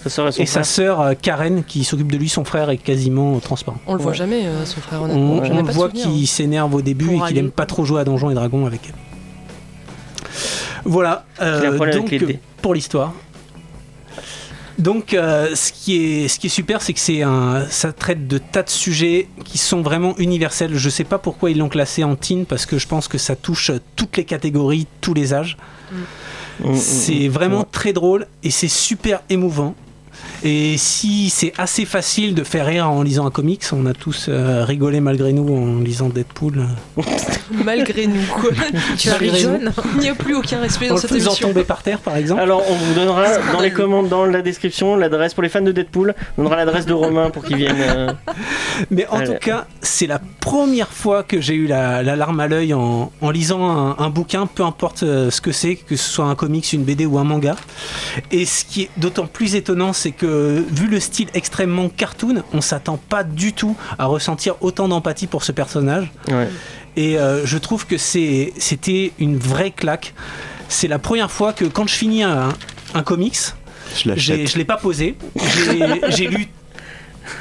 [SPEAKER 1] Sa sœur et son
[SPEAKER 5] et sa sœur euh, Karen qui s'occupe de lui, son frère est quasiment transparent.
[SPEAKER 3] On le voit
[SPEAKER 1] Ouais.
[SPEAKER 3] jamais, euh, son frère, honnêtement.
[SPEAKER 5] On, on
[SPEAKER 3] pas de
[SPEAKER 5] voit qu'il
[SPEAKER 3] hein.
[SPEAKER 5] s'énerve au début
[SPEAKER 4] Pour
[SPEAKER 5] et qu'il aime pas trop jouer à Donjons et Dragons avec elle. Voilà, euh, donc
[SPEAKER 1] avec
[SPEAKER 5] pour l'histoire. Donc, euh, ce, qui est, ce qui est super, c'est que c'est un, ça traite de tas de sujets qui sont vraiment universels. Je sais pas pourquoi ils l'ont classé en teen, parce que je pense que ça touche toutes les catégories, tous les âges.
[SPEAKER 1] Mm, mm,
[SPEAKER 5] C'est
[SPEAKER 1] mm.
[SPEAKER 5] vraiment très drôle et c'est super émouvant. Et si c'est assez facile de faire rire en lisant un comics, on a tous euh, rigolé malgré nous en lisant Deadpool.
[SPEAKER 3] Malgré nous, quoi.
[SPEAKER 4] Tu arrives jaune
[SPEAKER 3] Il n'y a plus aucun respect dans
[SPEAKER 5] le
[SPEAKER 3] cette
[SPEAKER 5] faisant
[SPEAKER 3] émission.
[SPEAKER 5] tomber par terre, par exemple.
[SPEAKER 1] Alors, on vous donnera dans les commandes, dans la description, l'adresse pour les fans de Deadpool. On donnera l'adresse de Romain pour qu'il vienne. euh,
[SPEAKER 5] Mais en
[SPEAKER 1] Allez.
[SPEAKER 5] tout cas, c'est la première fois que j'ai eu la, la larme à l'œil en, en lisant un, un bouquin, peu importe euh, ce que c'est, que ce soit un comics, une BD ou un manga. Et ce qui est d'autant plus étonnant, c'est que vu le style extrêmement cartoon, on s'attend pas du tout à ressentir autant d'empathie pour ce personnage.
[SPEAKER 1] Ouais.
[SPEAKER 5] Et euh, je trouve que c'est- c'était une vraie claque. C'est la première fois que quand je finis un, un comics,
[SPEAKER 2] Je
[SPEAKER 5] je l'ai pas posé. J'ai lu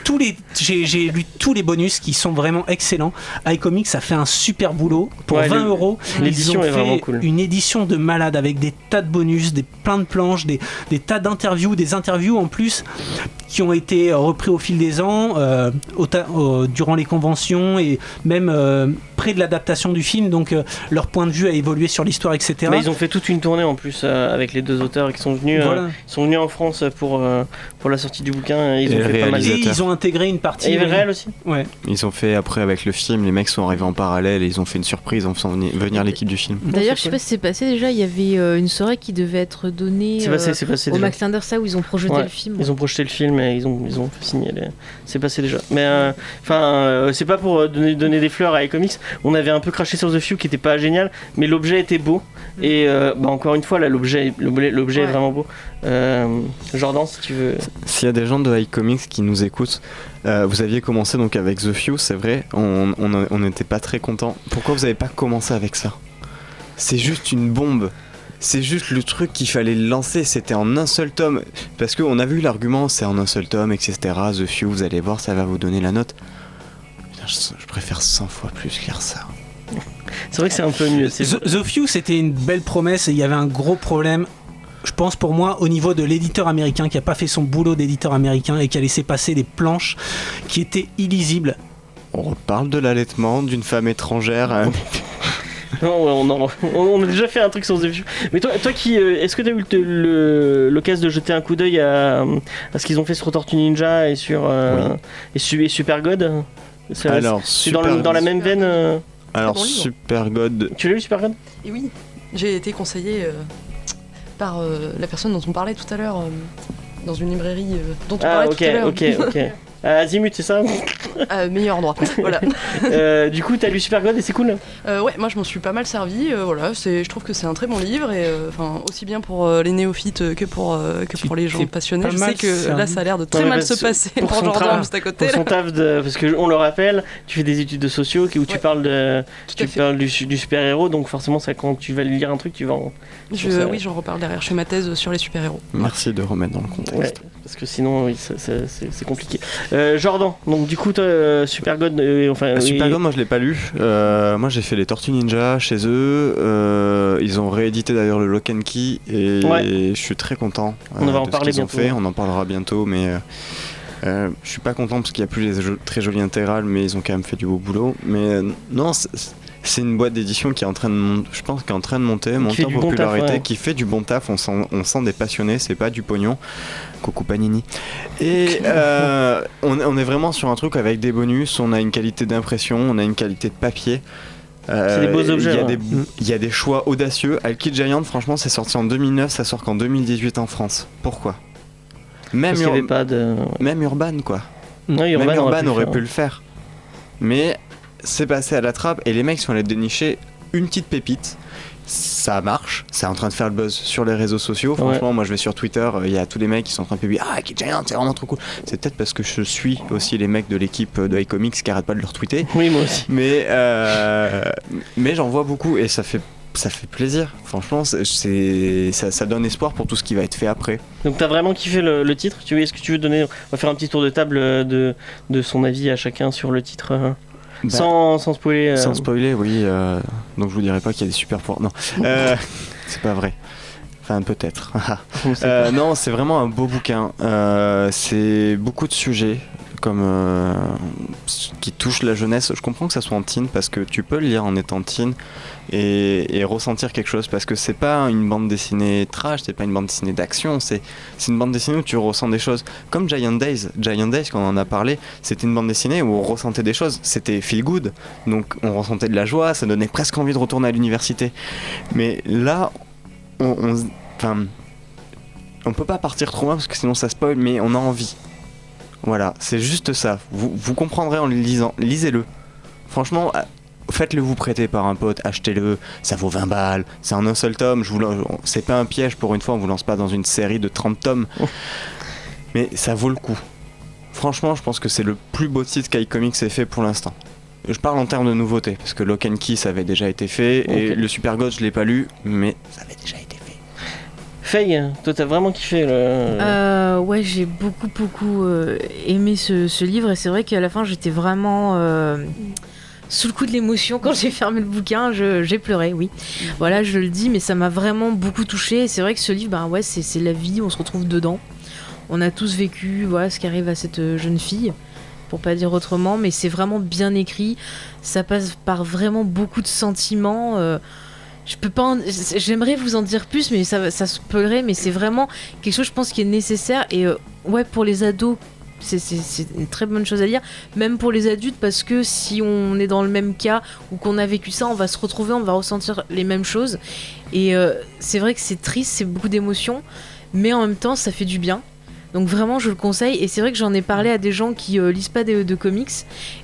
[SPEAKER 5] tous les j'ai lu tous les bonus qui sont vraiment excellents. iComics a fait un super boulot pour
[SPEAKER 1] Ouais,
[SPEAKER 5] 20
[SPEAKER 1] le-
[SPEAKER 5] euros. ils ont fait
[SPEAKER 1] cool.
[SPEAKER 5] une édition de malade avec des tas de bonus, des plein de planches, des, des tas d'interviews, des interviews en plus qui ont été euh, repris au fil des ans, euh, au ta- au- durant les conventions et même euh, près de l'adaptation du film. Donc euh, leur point de vue a évolué sur l'histoire, etc.
[SPEAKER 1] Mais ils ont fait toute une tournée en plus euh, avec les deux auteurs qui sont venus,
[SPEAKER 5] Voilà.
[SPEAKER 1] ils sont venus en France pour, euh, pour la sortie du bouquin. et Ils
[SPEAKER 2] Et
[SPEAKER 1] ont fait pas mal.
[SPEAKER 5] Et ils ont intégré une
[SPEAKER 1] Et
[SPEAKER 5] partie.
[SPEAKER 1] le réel aussi
[SPEAKER 5] Ouais.
[SPEAKER 2] Ils ont fait après avec le film, les mecs sont arrivés en parallèle et ils ont fait une surprise en faisant venir, l'équipe du film.
[SPEAKER 4] D'ailleurs, je sais pas si c'est passé déjà, il y avait euh, une soirée qui devait être donnée
[SPEAKER 1] C'est
[SPEAKER 4] euh,
[SPEAKER 1] passé, c'est passé
[SPEAKER 4] au
[SPEAKER 1] déjà.
[SPEAKER 4] Max Linder, ça où ils ont projeté
[SPEAKER 1] Ouais,
[SPEAKER 4] le film.
[SPEAKER 1] Ils ont projeté le film et ils ont, ils ont signé. les- C'est passé déjà. Mais euh, enfin, euh, c'est pas pour euh, donner, donner des fleurs à iComics. On avait un peu craché sur The Few qui était pas génial, mais l'objet était beau. Et euh, bah, encore une fois, là, l'objet, l'objet, l'objet est vraiment beau. Euh, Jordan, si tu veux.
[SPEAKER 2] S'il y a des gens de iComics qui nous écoutent, euh, vous aviez commencé donc avec The Few, c'est vrai, on on- on n'était pas très content. Pourquoi vous n'avez pas commencé avec ça? C'est juste une bombe. C'est juste le truc qu'il fallait lancer, c'était en un seul tome. Parce qu'on a vu l'argument, c'est en un seul tome, etc. The Few, vous allez voir, ça va vous donner la note. Putain, Je, je préfère 100 fois plus lire ça.
[SPEAKER 1] C'est vrai que c'est un peu mieux.
[SPEAKER 5] The, The Few, c'était une belle promesse et il y avait un gros problème. Je pense pour moi au niveau de l'éditeur américain qui a pas fait son boulot d'éditeur américain et qui a laissé passer des planches qui étaient illisibles.
[SPEAKER 2] On reparle de l'allaitement d'une femme étrangère. hein.
[SPEAKER 1] Non, ouais, on, en- on a déjà fait un truc sur The Few. Mais toi, toi qui, euh, est-ce que tu as eu l'occasion de jeter un coup d'œil à, à ce qu'ils ont fait sur Tortue Ninja et sur euh, et, Su- et Super God?
[SPEAKER 2] Alors,
[SPEAKER 1] c'est dans, dans la même veine. euh,
[SPEAKER 2] Alors,
[SPEAKER 3] bon.
[SPEAKER 2] Super God,
[SPEAKER 1] Tu l'as lu Super God?
[SPEAKER 3] Et oui, j'ai été conseillé euh, par euh, la personne dont on parlait tout à l'heure, euh, dans une librairie euh, dont on
[SPEAKER 1] Ah
[SPEAKER 3] parlait
[SPEAKER 1] ok
[SPEAKER 3] tout à l'heure.
[SPEAKER 1] ok ok. Ah, Azimut c'est ça
[SPEAKER 3] À meilleur endroit. voilà.
[SPEAKER 1] Euh, Du coup t'as lu Super God et c'est cool.
[SPEAKER 3] Euh, ouais, moi je m'en suis pas mal servi. euh, voilà, c'est, je trouve que c'est un très bon livre et euh, enfin aussi bien pour euh, les néophytes euh, que pour euh, que
[SPEAKER 5] Tu
[SPEAKER 3] pour les gens passionnés.
[SPEAKER 5] pas
[SPEAKER 3] Je sais que là ça a l'air de très mal se passer
[SPEAKER 1] pour
[SPEAKER 3] pour, Jordan à côté.
[SPEAKER 1] Pour son taf de parce que on le rappelle, tu fais des études de sociaux où tu parles de
[SPEAKER 3] Tout
[SPEAKER 1] tu parles du, du super héros donc forcément ça quand tu vas lire un truc tu vas en...
[SPEAKER 3] Je- oui, j'en reparle derrière. Je fais ma thèse sur les super héros.
[SPEAKER 2] merci de remettre dans le contexte.
[SPEAKER 1] Ouais, parce que sinon oui, c'est compliqué. Euh, Jordan donc du coup euh, Super God euh, enfin
[SPEAKER 2] Ah, Super
[SPEAKER 1] oui,
[SPEAKER 2] God, moi je l'ai pas lu. Euh, moi j'ai fait les Tortues Ninja chez eux. Euh, ils ont réédité d'ailleurs le Lock and Key et
[SPEAKER 1] Ouais.
[SPEAKER 2] je suis très content.
[SPEAKER 1] On va en
[SPEAKER 2] de ce
[SPEAKER 1] parler
[SPEAKER 2] ont
[SPEAKER 1] bientôt.
[SPEAKER 2] fait. On en parlera bientôt, mais je suis pas content parce qu'il y a plus les très jolies intégrales, mais ils ont quand même fait du beau boulot. Mais non, c'est- c'est une boîte d'édition qui est en train de monter, je pense, qui est en train de monter, monter en
[SPEAKER 1] du bon taf,
[SPEAKER 2] popularité,
[SPEAKER 1] ouais.
[SPEAKER 2] qui fait du bon taf. On sent, on sent des passionnés, c'est pas du pognon. Coucou Panini. Et euh, on, on est vraiment sur un truc avec des bonus, on a une qualité d'impression, on a une qualité de papier. Euh,
[SPEAKER 1] C'est des beaux objets,
[SPEAKER 2] Il y, a des- il y a des choix audacieux. Alki Giant, franchement, c'est sorti en 2009, ça sort qu'en 2018 en France. Pourquoi? Même,
[SPEAKER 1] parce avait pas de
[SPEAKER 2] même Urban, quoi.
[SPEAKER 1] non,
[SPEAKER 2] même
[SPEAKER 1] Urban
[SPEAKER 2] aurait, pu, le faire. Mais c'est passé à la trappe et les mecs sont allés dénicher une petite pépite. Ça marche, c'est en train de faire le buzz sur les réseaux sociaux. Franchement, moi je vais sur Twitter, euh, il y a tous les mecs qui sont en train de publier Ah, Kid Giant, c'est vraiment trop cool. C'est peut-être parce que je suis aussi les mecs de l'équipe de iComics qui arrêtent pas de leur tweeter.
[SPEAKER 1] Oui moi aussi.
[SPEAKER 2] Mais, euh, mais j'en vois beaucoup et ça fait, ça fait plaisir. Franchement, c'est, ça, ça donne espoir pour tout ce qui va être fait après.
[SPEAKER 1] Donc t'as vraiment kiffé le, le titre? Tu est-ce que tu veux donner On va faire un petit tour de table euh, de, de son avis à chacun sur le titre
[SPEAKER 2] Bah,
[SPEAKER 1] sans, sans spoiler. euh,
[SPEAKER 2] Sans spoiler, oui. euh, donc je vous dirai pas qu'il y a des super pouvoirs. Non, Euh, c'est pas vrai. Enfin, peut-être. Euh, non, c'est vraiment un beau bouquin. C'est beaucoup de sujets comme euh, qui touchent la jeunesse. Je comprends que ça soit en teen parce que tu peux le lire en étant teen et, ressentir quelque chose parce que c'est pas une bande dessinée trash, c'est pas une bande dessinée d'action, c'est une bande dessinée où tu ressens des choses. Comme Giant Days. Giant Days, quand on en a parlé, c'était une bande dessinée où on ressentait des choses. C'était feel good, donc on ressentait de la joie, ça donnait presque envie de retourner à l'université. Mais là, on, on, on peut pas partir trop loin parce que sinon ça spoil, mais on a envie. Voilà, c'est juste ça. Vous, vous comprendrez en le lisant. Lisez-le. Franchement, ah, faites-le vous prêter par un pote, achetez-le. Ça vaut 20 balles. C'est en un seul tome. Je vous c'est pas un piège pour une fois. On vous lance pas dans une série de 30 tomes. Mais ça vaut le coup. Franchement, je pense que c'est le plus beau titre qu'iComics ait fait pour l'instant. Je parle en termes de nouveauté, parce que Lock and Key ça avait déjà été fait, et le Super God je l'ai pas lu, mais ça avait déjà été fait.
[SPEAKER 1] Faye, toi t'as vraiment kiffé le.
[SPEAKER 4] Euh, ouais, j'ai beaucoup, beaucoup euh, aimé ce, livre et c'est vrai qu'à la fin, j'étais vraiment euh, sous le coup de l'émotion quand j'ai fermé le bouquin. J'ai pleuré, oui. Voilà, je le dis, mais ça m'a vraiment beaucoup touché. C'est vrai que ce livre, ben ouais, c'est la vie, on se retrouve dedans. On a tous vécu voilà, ce qui arrive à cette jeune fille, pour pas dire autrement, mais c'est vraiment bien écrit. Ça passe par vraiment beaucoup de sentiments. J'aimerais vous en dire plus, mais ça, ça spoilerait. Mais c'est vraiment quelque chose, je pense, qui est nécessaire. Et euh, ouais, pour les ados, c'est- une très bonne chose à lire. Même pour les adultes, parce que si on est dans le même cas ou qu'on a vécu ça, on va se retrouver, on va ressentir les mêmes choses. Et euh, c'est vrai que c'est triste, c'est beaucoup d'émotions, mais en même temps, ça fait du bien. Donc vraiment, je le conseille. Et c'est vrai que j'en ai parlé à des gens qui euh, lisent pas de, de comics,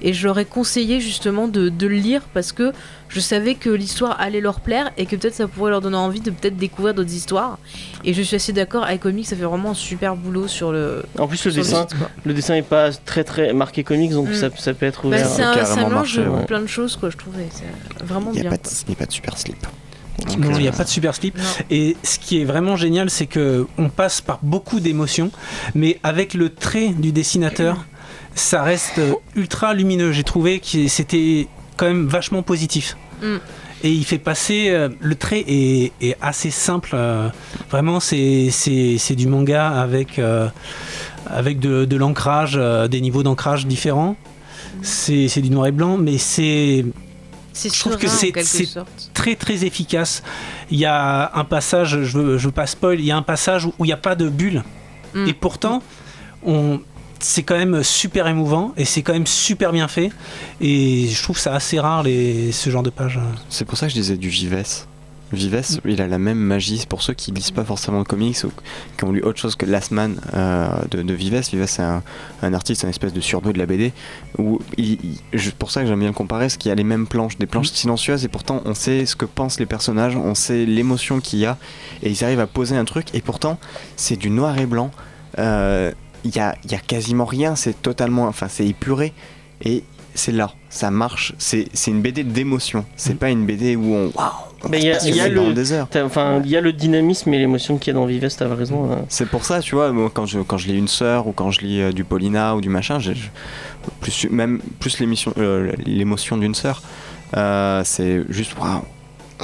[SPEAKER 4] et je leur ai conseillé justement de, de le lire parce que je savais que l'histoire allait leur plaire et que peut-être ça pourrait leur donner envie de peut-être découvrir d'autres histoires. Et je suis assez d'accord, iComics, ça fait vraiment un super boulot sur le.
[SPEAKER 1] En plus le dessin,
[SPEAKER 4] site,
[SPEAKER 1] le dessin est pas très très marqué comics, donc
[SPEAKER 4] Mm.
[SPEAKER 1] ça, ça peut être
[SPEAKER 4] Bah,
[SPEAKER 1] ouvert.
[SPEAKER 4] c'est un,
[SPEAKER 2] carrément
[SPEAKER 4] ça mélange
[SPEAKER 2] marché,
[SPEAKER 4] de
[SPEAKER 1] ouais.
[SPEAKER 4] plein de choses, quoi, je trouvais. C'est vraiment
[SPEAKER 2] Il a,
[SPEAKER 4] bien.
[SPEAKER 2] pas de- il y a pas de super slip. Donc,
[SPEAKER 5] Non, il n'y a pas de super slip.
[SPEAKER 4] Non.
[SPEAKER 5] Et ce qui est vraiment génial, c'est que on passe par beaucoup d'émotions, mais avec le trait du dessinateur, ça reste euh, ultra lumineux. J'ai trouvé que c'était quand même vachement positif.
[SPEAKER 4] Mm.
[SPEAKER 5] Et il fait passer. euh, le trait est, est assez simple. euh, vraiment, c'est c'est- c'est du manga avec, euh, avec de, de l'ancrage, des niveaux d'ancrage différents. C'est c'est du noir et blanc, mais C'est je trouve que c'est- très très efficace. Il y a un passage, je veux, je veux pas spoil, il y a un passage où où il n'y a pas de bulle.
[SPEAKER 4] Mm.
[SPEAKER 5] Et pourtant, on, c'est quand même super émouvant et c'est quand même super bien fait. Et je trouve ça assez rare les, ce genre de page.
[SPEAKER 2] C'est pour ça que je disais du Vives. Vives, il a la même magie pour ceux qui lisent pas forcément de comics ou qui ont lu autre chose que Last Man euh, de, de Vives. Vives, c'est un, un artiste, un espèce de surdoué de la BD. Où il, il- je- pour ça que j'aime bien le comparer, c'est qu'il y a les mêmes planches, des planches silencieuses, et pourtant on sait ce que pensent les personnages, on sait l'émotion qu'il y a, et ils arrivent à poser un truc, et pourtant c'est du noir et blanc. Euh, Il y, a, il y a quasiment rien, c'est totalement. Enfin, c'est épuré, et c'est là, ça marche. C'est c'est une BD d'émotion, c'est
[SPEAKER 5] Mm.
[SPEAKER 2] pas une BD où on. Waouh!
[SPEAKER 1] Mais il y a- y le-. T'as- Enfin, il y a le dynamisme et l'émotion qu'il y a dans Vives, t'avais raison. hein.
[SPEAKER 2] C'est pour ça, tu vois, moi, quand je, quand je lis une sœur ou quand je lis euh, du Paulina ou du machin, j'ai plus, même plus euh, l'émotion d'une sœur, euh, c'est juste waouh.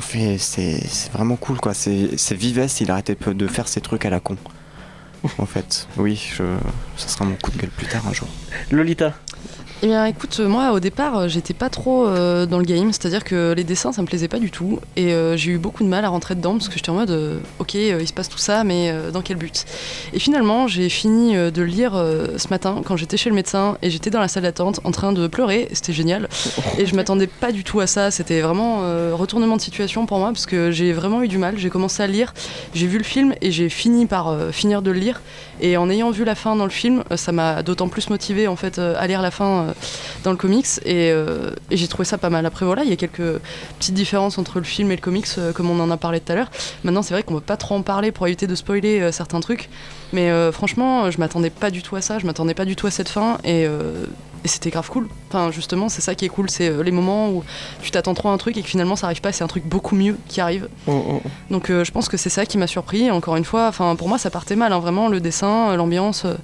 [SPEAKER 2] C'est c'est vraiment cool quoi. C'est c'est Vives, il arrêtait de faire ces trucs à la con. En fait, oui, je, ça sera mon coup de gueule plus tard un jour.
[SPEAKER 1] Lolita.
[SPEAKER 3] Eh bien, écoute, moi au départ, euh, j'étais pas trop euh, dans le game, c'est-à-dire que les dessins ça me plaisait pas du tout, et euh, j'ai eu beaucoup de mal à rentrer dedans parce que j'étais en mode, ok, il se passe tout ça, mais dans quel but? Et finalement, j'ai fini de lire ce matin quand j'étais chez le médecin et j'étais dans la salle d'attente en train de pleurer, c'était génial, et je m'attendais pas du tout à ça, c'était vraiment retournement de situation pour moi parce que j'ai vraiment eu du mal, j'ai commencé à lire, j'ai vu le film et j'ai fini par finir de le lire, et en ayant vu la fin dans le film, euh, ça m'a d'autant plus motivé en fait euh, à lire la fin euh, dans le comics et, j'ai trouvé ça pas mal. Après voilà, il y a quelques petites différences entre le film et le comics comme on en a parlé tout à l'heure. Maintenant c'est vrai qu'on peut pas trop en parler pour éviter de spoiler certains trucs, mais franchement je m'attendais pas du tout à ça, je m'attendais pas du tout à cette fin et, et c'était grave cool. Enfin justement c'est ça qui est cool, c'est euh, les moments où tu t'attends trop à un truc et que finalement ça arrive pas, c'est un truc beaucoup mieux qui arrive.
[SPEAKER 1] Mm, mm.
[SPEAKER 3] Donc euh, je pense que c'est ça qui m'a surpris. Encore une fois, enfin pour moi ça partait mal, hein, vraiment le dessin, euh, l'ambiance. euh,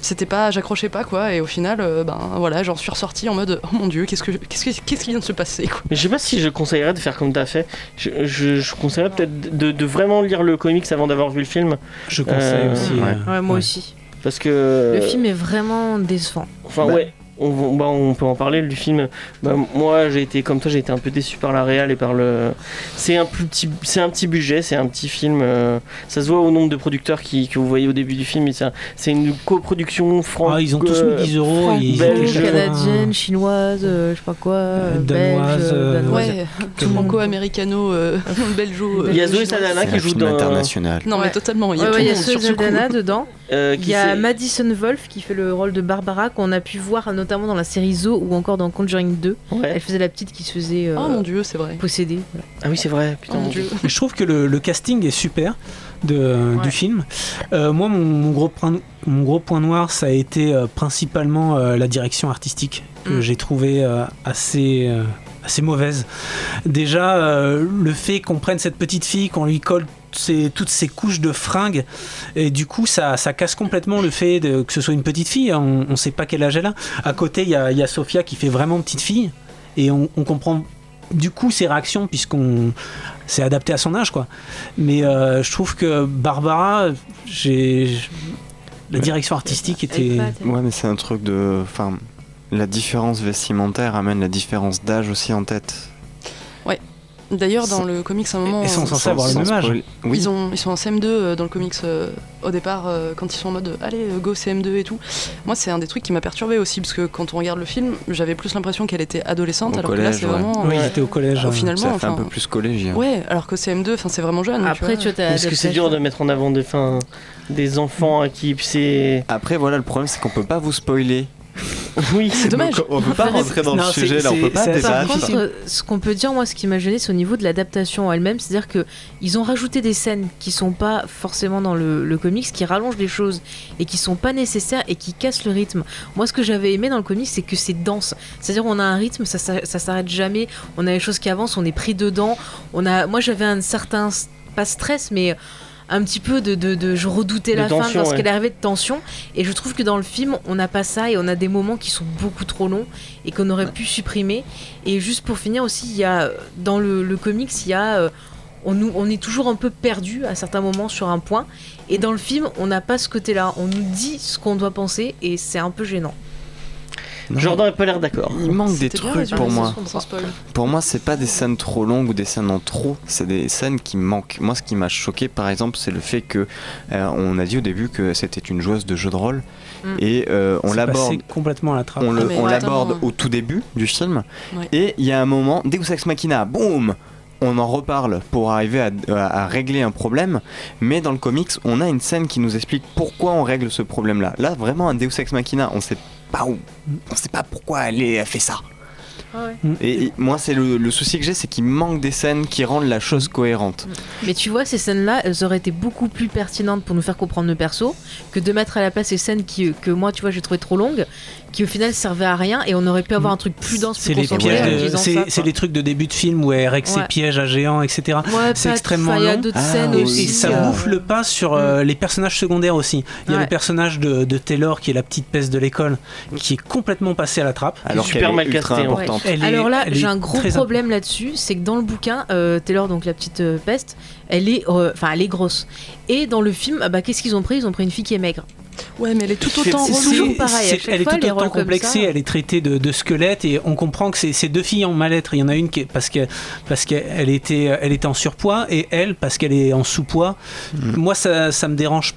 [SPEAKER 3] c'était pas, j'accrochais pas quoi, et au final, euh, ben voilà, j'en suis ressorti en mode oh mon dieu, qu'est-ce que, qu'est-ce que, qu'est-ce qui vient de se passer quoi.
[SPEAKER 1] Mais je sais pas si je conseillerais de faire comme t'as fait. Je, je, je conseillerais peut-être de, de vraiment lire le comics avant d'avoir vu le film.
[SPEAKER 5] Je conseille
[SPEAKER 1] Euh,
[SPEAKER 5] aussi.
[SPEAKER 2] ouais.
[SPEAKER 4] Ouais, moi
[SPEAKER 5] ouais.
[SPEAKER 4] aussi.
[SPEAKER 1] Parce que.
[SPEAKER 4] Le film est vraiment décevant.
[SPEAKER 1] Enfin,
[SPEAKER 2] Bah.
[SPEAKER 1] ouais. On, bah, on peut en parler du film. Bah, moi, j'ai été comme toi, j'ai été un peu déçu par la réal et par le. C'est un plus petit, c'est un petit budget, c'est un petit film. euh, ça se voit au nombre de producteurs qui, que vous voyez au début du film. C'est un- c'est une coproduction franco.
[SPEAKER 5] Ah, ils ont tous mis 10 euros.
[SPEAKER 1] belge,
[SPEAKER 4] canadienne, chinoise, euh, je sais pas quoi, euh,
[SPEAKER 5] danoise,
[SPEAKER 4] belge,
[SPEAKER 5] euh.
[SPEAKER 3] Ouais,
[SPEAKER 5] Tout le
[SPEAKER 3] franco-américano, euh, euh,
[SPEAKER 1] Il y a Zoé
[SPEAKER 2] C'est
[SPEAKER 1] qui joue dans.
[SPEAKER 2] international.
[SPEAKER 3] Non mais totalement, il y a
[SPEAKER 4] Ouais, ouais, il y
[SPEAKER 3] le
[SPEAKER 4] a
[SPEAKER 3] monde sur
[SPEAKER 4] Zoe
[SPEAKER 3] ce coup.
[SPEAKER 4] Saldana dedans.
[SPEAKER 1] Euh,
[SPEAKER 4] Il y a Madison Wolf qui fait le rôle de Barbara qu'on a pu voir notamment dans la série Zo ou encore dans Conjuring 2.
[SPEAKER 1] Ouais.
[SPEAKER 4] Elle faisait la petite qui se faisait euh,
[SPEAKER 3] Oh mon dieu, c'est vrai.
[SPEAKER 4] posséder. voilà.
[SPEAKER 1] Ah oui, c'est vrai.
[SPEAKER 3] Oh
[SPEAKER 1] Putain.
[SPEAKER 3] mon dieu.
[SPEAKER 5] Je trouve que le, le casting est super de,
[SPEAKER 4] Ouais.
[SPEAKER 5] du film. Euh, moi, mon, mon gros point, mon gros point noir, ça a été euh, principalement euh, la direction artistique que
[SPEAKER 4] Mm.
[SPEAKER 5] j'ai trouvé euh, assez, euh, assez mauvaise. Déjà, euh, le fait qu'on prenne cette petite fille, qu'on lui colle ces- toutes ces couches de fringues, et du coup, ça, ça casse complètement le fait de, que ce soit une petite fille. On ne sait pas quel âge elle a. À côté, il y a, y a Sophia qui fait vraiment petite fille, et on, on comprend du coup ses réactions puisqu'on c'est adapté à son âge quoi mais euh, je trouve que Barbara j'ai la direction artistique était
[SPEAKER 2] Ouais, mais c'est un truc de. Enfin, la différence vestimentaire amène la différence d'âge aussi en tête.
[SPEAKER 3] D'ailleurs, dans le comics, à un moment,
[SPEAKER 5] Et sont censés avoir le même âge.
[SPEAKER 2] Oui,
[SPEAKER 3] Ils, ont, ils sont en CM2 euh, dans le comics euh, au départ, euh, quand ils sont en mode allez, go CM2 et tout. Moi, c'est un des trucs qui m'a perturbé aussi, parce que quand on regarde le film, j'avais plus l'impression qu'elle était adolescente,
[SPEAKER 2] Au
[SPEAKER 3] alors que là, c'est
[SPEAKER 2] ouais.
[SPEAKER 3] vraiment.
[SPEAKER 5] oui ils étaient au collège hein.
[SPEAKER 3] finalement,
[SPEAKER 2] ça fait un peu plus collégien.
[SPEAKER 3] Ouais, alors que CM2, enfin, c'est vraiment jeune.
[SPEAKER 4] Après, tu vois,
[SPEAKER 1] Parce que c'est dur de mettre en avant des, fin, des enfants à qui c'est.
[SPEAKER 2] Après, voilà, le problème, c'est qu'on peut pas vous spoiler.
[SPEAKER 1] Oui,
[SPEAKER 3] C'est dommage.
[SPEAKER 2] Donc, on peut pas rentrer dans
[SPEAKER 5] Non,
[SPEAKER 2] le sujet, là, on peut pas
[SPEAKER 5] c'est-
[SPEAKER 4] Par
[SPEAKER 2] débattre.
[SPEAKER 4] contre, ce qu'on peut dire, moi, ce qui m'a gêné, c'est au niveau de l'adaptation elle-même. C'est-à-dire que ils ont rajouté des scènes qui sont pas forcément dans le, le comics, qui rallongent les choses et qui sont pas nécessaires et qui cassent le rythme. Moi, ce que j'avais aimé dans le comics, c'est que c'est dense. C'est-à-dire, on a un rythme, ça, ça s'arrête jamais. On a les choses qui avancent, on est pris dedans. On a, moi, j'avais un certain pas stress, mais un petit peu de, de, de- je redoutais
[SPEAKER 1] De
[SPEAKER 4] la fin parce
[SPEAKER 1] ouais.
[SPEAKER 4] qu'elle arrivait de tension. Et je trouve que dans le film on n'a pas ça et on a des moments qui sont beaucoup trop longs et qu'on aurait pu supprimer. Et juste pour finir aussi il y a dans le, le comics il y a euh, on, nous- on est toujours un peu perdu à certains moments sur un point. Et dans le film on n'a pas ce côté là on nous dit ce qu'on doit penser et c'est un peu gênant.
[SPEAKER 1] Jordan n'a pas l'air d'accord.
[SPEAKER 2] Il manque des trucs pour moi. Pour moi, c'est pas des scènes trop longues ou des scènes en trop, c'est des scènes qui manquent. Moi, ce qui m'a choqué, par exemple, c'est le fait que euh, on a dit au début que c'était une joueuse de jeu de rôle
[SPEAKER 4] Mm.
[SPEAKER 2] et euh, on l'aborde.
[SPEAKER 5] complètement à la trappe
[SPEAKER 2] On le-
[SPEAKER 3] Ah,
[SPEAKER 2] l'aborde au tout début du film
[SPEAKER 3] Ouais.
[SPEAKER 2] et il y a un moment, Deus Ex Machina, boum, on en reparle pour arriver à, à- à régler un problème, mais dans le comics, on a une scène qui nous explique pourquoi on règle ce problème-là. Là, vraiment, un Deus Ex Machina, on sait où, on sait pas pourquoi elle, elle fait ça. Et, et moi, c'est le, le souci que j'ai, c'est qu'il manque des scènes qui rendent la chose cohérente.
[SPEAKER 4] mais tu vois ces scènes là elles auraient été beaucoup plus pertinentes pour nous faire comprendre le perso que de mettre à la place ces scènes qui, que moi tu vois j'ai trouvé trop longues qui au final servaient à rien et on aurait pu avoir un truc plus dense
[SPEAKER 5] c'est
[SPEAKER 4] plus
[SPEAKER 5] les,
[SPEAKER 4] concentré
[SPEAKER 5] c'est-
[SPEAKER 4] ça,
[SPEAKER 5] c'est
[SPEAKER 4] quoi.
[SPEAKER 5] les trucs de début de film où elle règle ses
[SPEAKER 4] Ouais.
[SPEAKER 5] pièges à géants etc
[SPEAKER 4] Ouais,
[SPEAKER 5] c'est extrêmement
[SPEAKER 4] Il y a
[SPEAKER 5] long.
[SPEAKER 4] d'autres
[SPEAKER 2] Ah,
[SPEAKER 4] scènes
[SPEAKER 2] oui.
[SPEAKER 4] aussi.
[SPEAKER 5] Et ça
[SPEAKER 4] euh,
[SPEAKER 5] bouffe le pas sur euh, les personnages secondaires aussi. Il y a
[SPEAKER 4] Ouais.
[SPEAKER 5] le personnage de, de Taylor qui est la petite peste de l'école, qui est complètement passée à la trappe.
[SPEAKER 2] Alors
[SPEAKER 1] super
[SPEAKER 2] qu'elle est
[SPEAKER 1] mal
[SPEAKER 2] ultra
[SPEAKER 1] casté, en
[SPEAKER 5] Elle
[SPEAKER 4] Alors là, j'ai un gros problème là-dessus, c'est que dans le bouquin, euh, Taylor, donc la petite euh, peste, elle est, euh, enfin, elle est grosse. Et dans le film, ah bah, qu'est-ce qu'ils ont pris? Ils ont pris une fille qui est maigre.
[SPEAKER 3] Ouais, mais elle est tout autant
[SPEAKER 4] c'est
[SPEAKER 5] c'est-
[SPEAKER 4] toujours
[SPEAKER 3] relou.
[SPEAKER 4] pareil, à
[SPEAKER 5] elle est tout autant complexée, elle est traitée de, de squelette et on comprend que c'est c'est deux filles en mal-être. Il y en a une qui est, parce qu'elle parce qu'elle était, elle était en surpoids et elle parce qu'elle est en sous-poids.
[SPEAKER 2] Mm.
[SPEAKER 5] Moi, ça, ça me dérange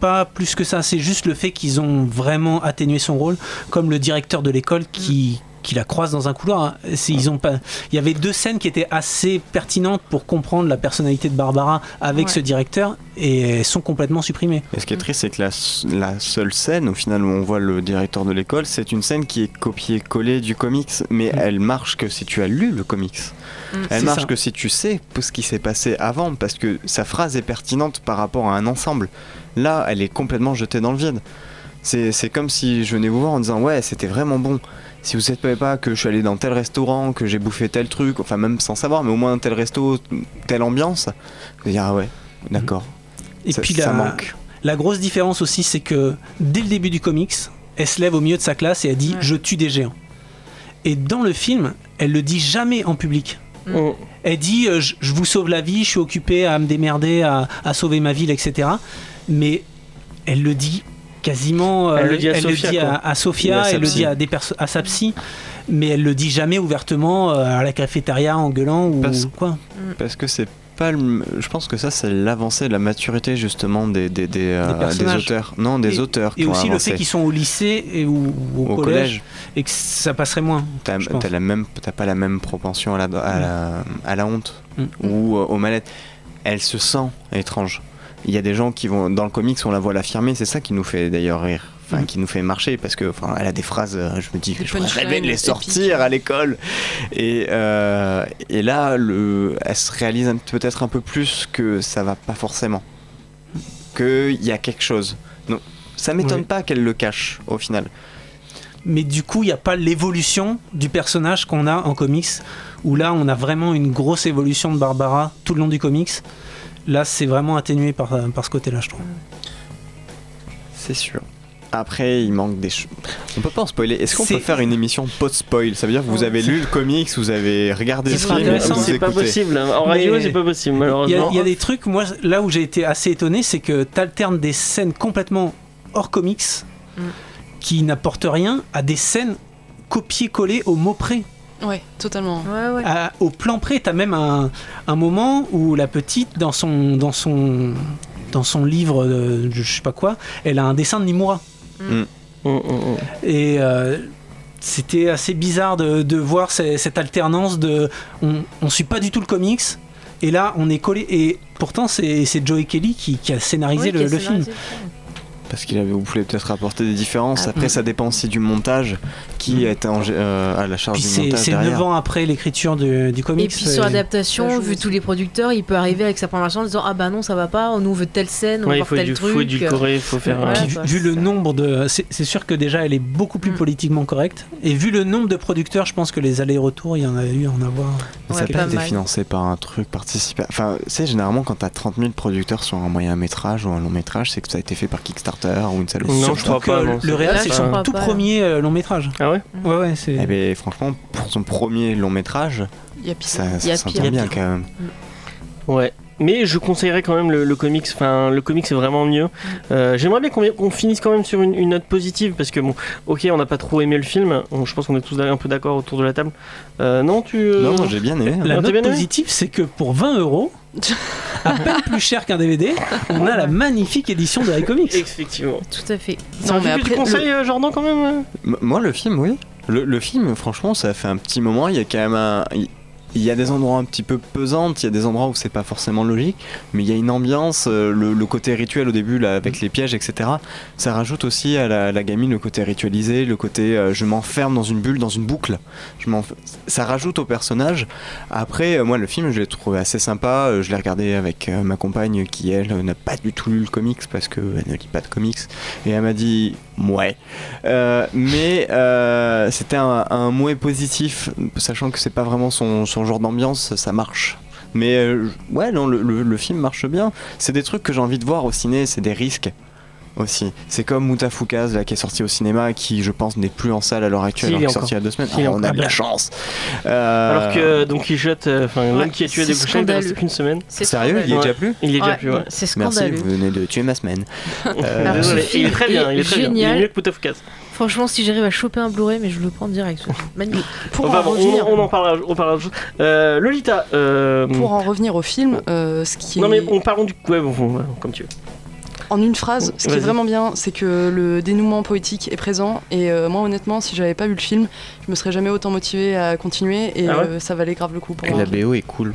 [SPEAKER 5] pas plus que ça. C'est juste le fait qu'ils ont vraiment atténué son rôle, comme le directeur de l'école qui qui la croise dans un couloir. hein. Ils ont pas. Il y avait deux scènes qui étaient assez pertinentes pour comprendre la personnalité de Barbara avec
[SPEAKER 4] Ouais.
[SPEAKER 5] ce directeur et elles sont complètement supprimées.
[SPEAKER 2] Et ce qui est triste, c'est que la, la seule scène, au final, où on voit le directeur de l'école, c'est une scène qui est copiée-collée du comics, mais
[SPEAKER 5] Mm.
[SPEAKER 2] elle marche que si tu as lu le comics.
[SPEAKER 4] Mm.
[SPEAKER 2] Elle marche
[SPEAKER 5] ça.
[SPEAKER 2] que si tu sais ce qui s'est passé avant, parce que sa phrase est pertinente par rapport à un ensemble. Là, elle est complètement jetée dans le vide. C'est c'est comme si je venais vous voir en disant Ouais, c'était vraiment bon. Si vous ne savez pas que je suis allé dans tel restaurant, que j'ai bouffé tel truc, enfin, même sans savoir, mais au moins tel resto, telle ambiance, vous allez dire Ah ouais, d'accord.
[SPEAKER 5] Et
[SPEAKER 2] ça,
[SPEAKER 5] puis
[SPEAKER 2] ça
[SPEAKER 5] la,
[SPEAKER 2] manque.
[SPEAKER 5] La grosse différence aussi, c'est que dès le début du comics, elle se lève au milieu de sa classe et elle dit
[SPEAKER 4] Ouais.
[SPEAKER 5] Je tue des géants. Et dans le film, elle le dit jamais en public.
[SPEAKER 1] Mm.
[SPEAKER 5] Elle dit euh, je, je vous sauve la vie, je suis occupée à me démerder, à, à sauver ma ville, etc. Mais elle le dit quasiment. euh,
[SPEAKER 1] Elle le dit à Sophia,
[SPEAKER 5] dit à, à Sophia,
[SPEAKER 2] Et à sa
[SPEAKER 5] elle le dit à, des à sa psy, mais elle le dit jamais ouvertement euh, à la cafétéria en gueulant ou
[SPEAKER 2] Parce-
[SPEAKER 5] quoi.
[SPEAKER 2] Parce que c'est pas le- Je pense que ça, c'est l'avancée, la maturité justement des, des, des, euh,
[SPEAKER 5] Des
[SPEAKER 2] auteurs. Non, des
[SPEAKER 5] Et-
[SPEAKER 2] auteurs
[SPEAKER 5] Et aussi le fait qu'ils sont au lycée et, ou, ou au,
[SPEAKER 2] Au
[SPEAKER 5] collège,
[SPEAKER 2] collège,
[SPEAKER 5] et que ça passerait moins.
[SPEAKER 2] t'as pas la même propension à la, à la, à la honte
[SPEAKER 5] Mm.
[SPEAKER 2] ou euh, aux mallettes. Elle se sent étrange. Il y a des gens qui vont dans le comics, on la voit l'affirmer. C'est ça qui nous fait d'ailleurs rire. Enfin,
[SPEAKER 5] Mm.
[SPEAKER 2] qui nous fait marcher parce que, enfin, elle a des phrases. euh, Je me dis, je rêvais de les sortir à l'école. Et, euh, et là, le, elle se réalise peut-être un peu plus que ça va pas forcément. Qu'il y a quelque chose. Donc, ça m'étonne pas qu'elle le cache au final.
[SPEAKER 5] Mais du coup, il n'y a pas l'évolution du personnage qu'on a en comics, où là, on a vraiment une grosse évolution de Barbara tout le long du comics. Là, c'est vraiment atténué par, par ce côté-là, je trouve.
[SPEAKER 2] C'est sûr. Après, il manque des choses. On peut pas en spoiler. Est-ce qu'on peut faire une émission post-spoil? Ça veut dire que vous avez lu le comics, vous avez regardé le
[SPEAKER 5] C'est
[SPEAKER 2] film,
[SPEAKER 1] C'est pas
[SPEAKER 2] écoutez.
[SPEAKER 1] possible. En radio, c'est pas possible,
[SPEAKER 5] Il y, a,
[SPEAKER 1] malheureusement.
[SPEAKER 5] il y a des trucs, moi, là où j'ai été assez étonné, c'est que tu alternes des scènes complètement hors comics,
[SPEAKER 4] Mm.
[SPEAKER 5] qui n'apportent rien, à des scènes copiées-collées au mot près.
[SPEAKER 3] Ouais, totalement.
[SPEAKER 4] Ouais, ouais.
[SPEAKER 5] À- au plan près, t'as même un, un moment où la petite, dans son, dans son, dans son livre, de, je sais pas quoi, elle a un dessin de Nimura.
[SPEAKER 1] Mm, mm, mm.
[SPEAKER 5] Et euh, c'était assez bizarre de, de voir ce- cette alternance de. On, on suit pas du tout le comics. Et là, on est collé. Et pourtant, c'est Joey Kelly qui, qui a scénarisé
[SPEAKER 4] Ouais,
[SPEAKER 5] le,
[SPEAKER 4] qui a
[SPEAKER 5] le film.
[SPEAKER 4] scénarisé le film.
[SPEAKER 2] Parce qu'il avait, vous pouvez peut-être apporter des différences.
[SPEAKER 4] Ah.
[SPEAKER 2] Après,
[SPEAKER 5] Mm.
[SPEAKER 2] ça dépend aussi du montage qui
[SPEAKER 5] Mm.
[SPEAKER 2] est en- euh, à la charge
[SPEAKER 5] Puis
[SPEAKER 2] du
[SPEAKER 5] c'est
[SPEAKER 2] montage
[SPEAKER 5] c'est
[SPEAKER 2] derrière.
[SPEAKER 5] 9 ans après l'écriture du, du comics.
[SPEAKER 4] Et puis sur
[SPEAKER 5] euh,
[SPEAKER 3] joue
[SPEAKER 4] vu tous les producteurs, il peut arriver avec sa programmation en disant Ah bah non, ça va pas, nous on veut telle scène, on
[SPEAKER 1] Ouais,
[SPEAKER 4] veut
[SPEAKER 1] il
[SPEAKER 4] voir
[SPEAKER 1] faut,
[SPEAKER 4] tel
[SPEAKER 1] du,
[SPEAKER 4] truc.
[SPEAKER 1] faut édulcorer, il faut faire un.
[SPEAKER 4] Ouais.
[SPEAKER 5] Puis vu,
[SPEAKER 4] bah,
[SPEAKER 5] vu le nombre de. C'est sûr que déjà elle est beaucoup plus
[SPEAKER 4] Mm.
[SPEAKER 5] politiquement correcte. Et vu le nombre de producteurs, je pense que les allers-retours, il y en a eu à en avoir.
[SPEAKER 2] Mais
[SPEAKER 4] Ouais,
[SPEAKER 2] ça
[SPEAKER 4] pas
[SPEAKER 2] peut être financé par un truc participatif. Enfin, c'est généralement quand t'as 30 000 producteurs sur un moyen métrage ou un long métrage, c'est que ça a été fait par Kickstarter ou une salle.
[SPEAKER 1] Non, je
[SPEAKER 5] Surtout
[SPEAKER 1] crois
[SPEAKER 5] que
[SPEAKER 1] pas,
[SPEAKER 5] le réel,
[SPEAKER 4] Là,
[SPEAKER 5] c'est
[SPEAKER 4] je
[SPEAKER 5] son tout
[SPEAKER 4] pas.
[SPEAKER 5] premier euh, long métrage.
[SPEAKER 1] Ah ouais?
[SPEAKER 5] Ouais, ouais, c'est.
[SPEAKER 2] Eh ben, franchement, pour son premier long métrage, ça, ça s'entend bien quand même.
[SPEAKER 1] Ouais. Mais je conseillerais quand même le, le comics. Enfin, le comics c'est vraiment mieux. Euh, J'aimerais bien qu'on finisse quand même sur une, une note positive parce que bon, ok, on n'a pas trop aimé le film. Je pense qu'on est tous un peu d'accord autour de la table. Euh, non, tu. euh,
[SPEAKER 2] Non, j'ai bien aimé.
[SPEAKER 5] La note
[SPEAKER 1] bien
[SPEAKER 5] positive, c'est que pour 20 euros, à peine plus cher qu'un DVD, on a la magnifique édition de iComics.
[SPEAKER 1] Effectivement.
[SPEAKER 4] Tout à fait.
[SPEAKER 1] C'est un
[SPEAKER 3] Non, mais
[SPEAKER 1] que tu
[SPEAKER 3] après,
[SPEAKER 1] conseilles, euh, Jordan, quand même
[SPEAKER 2] M- Moi, le film, oui. Le, le film, franchement, ça fait un petit moment. Il y a quand même un. Il y a des endroits un petit peu pesants, il y a des endroits où c'est pas forcément logique, mais il y a une ambiance, euh, le, côté rituel au début, là, avec les pièges, etc. Ça rajoute aussi à la, gamine le côté ritualisé, le côté euh, je m'enferme dans une bulle, dans une boucle. Ça rajoute au personnage. Après, euh, moi, le film, je l'ai trouvé assez sympa. Je l'ai regardé avec ma compagne qui, elle, n'a pas du tout lu le comics parce qu'elle ne lit pas de comics. Et elle m'a dit, ouais. Euh, mais c'était un, un mouet positif, sachant que c'est pas vraiment son genre d'ambiance, ça marche. Mais euh, ouais, le- le film marche bien. C'est des trucs que j'ai envie de voir au ciné, c'est des risques aussi. C'est comme Moutafoukaz là qui est sorti au cinéma, qui je pense n'est plus en salle à l'heure actuelle,
[SPEAKER 1] Si, il
[SPEAKER 2] alors
[SPEAKER 1] est
[SPEAKER 2] sorti il y a deux semaines. Ah, on a de la chance. Euh,
[SPEAKER 1] Alors que Don Quichotte, euh, enfin, l'homme
[SPEAKER 4] Ouais,
[SPEAKER 1] qui a tué des bouchons, il reste qu'une semaine.
[SPEAKER 4] C'est
[SPEAKER 2] Sérieux, il y est
[SPEAKER 1] Ouais.
[SPEAKER 2] déjà plus
[SPEAKER 1] Il est déjà plus, ouais.
[SPEAKER 4] C'est
[SPEAKER 2] Merci,
[SPEAKER 4] scandaleux.
[SPEAKER 2] vous venez de tuer ma semaine. Euh,
[SPEAKER 1] Désolé. il est très bien, il est très bien. Il est mieux que Moutafoukaz.
[SPEAKER 4] Franchement, si j'arrive à choper un Blu-ray, mais je le prends direct. Magnifique.
[SPEAKER 3] Pour,
[SPEAKER 1] Enfin,
[SPEAKER 3] en
[SPEAKER 1] bon,
[SPEAKER 3] revenir,
[SPEAKER 1] on, on en parlera. On parlera. Euh, Lolita. euh,
[SPEAKER 3] pour en revenir au film, euh, ce qui
[SPEAKER 1] Non,
[SPEAKER 3] est
[SPEAKER 1] mais on parlons du. Ouais, bon, bon, ouais, comme tu veux.
[SPEAKER 3] En une phrase, ce qui est vraiment bien, c'est que le dénouement poétique est présent. Et euh, moi, honnêtement, si j'avais pas vu le film, je me serais jamais autant motivée à continuer. Et
[SPEAKER 1] Ah ouais
[SPEAKER 3] euh, ça valait grave le coup pour
[SPEAKER 2] Et
[SPEAKER 3] moi.
[SPEAKER 2] la BO est cool.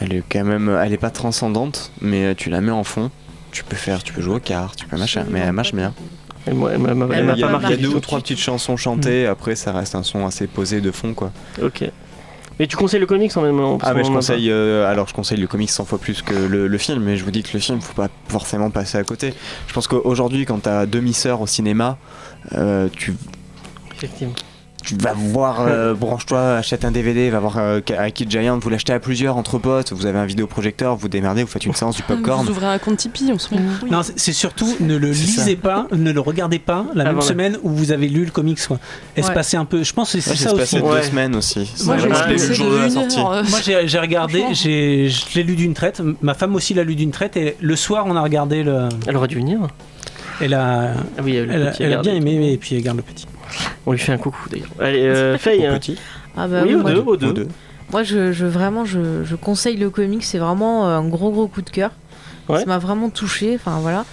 [SPEAKER 2] Elle est quand même, elle est pas transcendante, mais euh, tu la mets en fond. Tu peux faire, tu peux jouer aux cartes, tu peux machin, mais elle marche bien. Il y a,
[SPEAKER 1] pas
[SPEAKER 4] m'a
[SPEAKER 2] il y a
[SPEAKER 1] marqué.
[SPEAKER 2] deux ou trois petites chansons chantées, après ça reste un son assez posé de fond quoi.
[SPEAKER 1] Ok. Mais tu conseilles le comics en même temps
[SPEAKER 2] Ah mais je conseille, euh, alors je conseille le comics 100 fois plus que le, le film, mais je vous dis que le film faut pas forcément passer à côté. Je pense qu'aujourd'hui quand t'as demi-sœur au cinéma, euh, tu.
[SPEAKER 1] Effectivement.
[SPEAKER 2] Tu vas voir, euh, branche-toi, achète un DVD, va voir euh, à Kid Giant, vous l'achetez à plusieurs entre potes, vous avez un vidéoprojecteur, vous démerdez, vous faites une séance du popcorn.
[SPEAKER 3] Vous ouvrez un compte Tipeee, on se met. Oui.
[SPEAKER 5] Non, c'est surtout ne le lisez pas, ne le regardez pas la
[SPEAKER 1] Ah,
[SPEAKER 5] même
[SPEAKER 1] voilà.
[SPEAKER 5] semaine où vous avez lu le comics. Quoi. Espacer un peu. Je pense que c'est
[SPEAKER 2] j'ai
[SPEAKER 5] ça
[SPEAKER 2] passé
[SPEAKER 5] aussi.
[SPEAKER 2] deux
[SPEAKER 1] Ouais.
[SPEAKER 2] semaines aussi.
[SPEAKER 3] Moi, j'ai
[SPEAKER 2] vraiment- je l'ai lu
[SPEAKER 3] passé
[SPEAKER 2] le jour de
[SPEAKER 3] de
[SPEAKER 2] la
[SPEAKER 3] une
[SPEAKER 2] sortie.
[SPEAKER 3] heure, euh,
[SPEAKER 5] Moi j'ai j'ai regardé, je l'ai lu d'une traite. Ma femme aussi l'a lu d'une traite et le soir on a regardé le.
[SPEAKER 1] Elle aurait dû venir.
[SPEAKER 5] Elle a,
[SPEAKER 1] Ah oui,
[SPEAKER 5] elle, a- elle bien aimé et puis elle garde le petit.
[SPEAKER 1] On lui fait un coucou d'ailleurs. Allez, euh, Faye. Hein.
[SPEAKER 2] petit,
[SPEAKER 4] Ah bah
[SPEAKER 1] oui, aux
[SPEAKER 4] moi,
[SPEAKER 1] deux, aux
[SPEAKER 2] aux
[SPEAKER 1] deux.
[SPEAKER 2] deux.
[SPEAKER 4] Moi, je, je- vraiment, je, je conseille le comic. C'est vraiment un gros, gros coup de cœur.
[SPEAKER 1] Ouais.
[SPEAKER 4] Ça m'a vraiment touché. Enfin, voilà.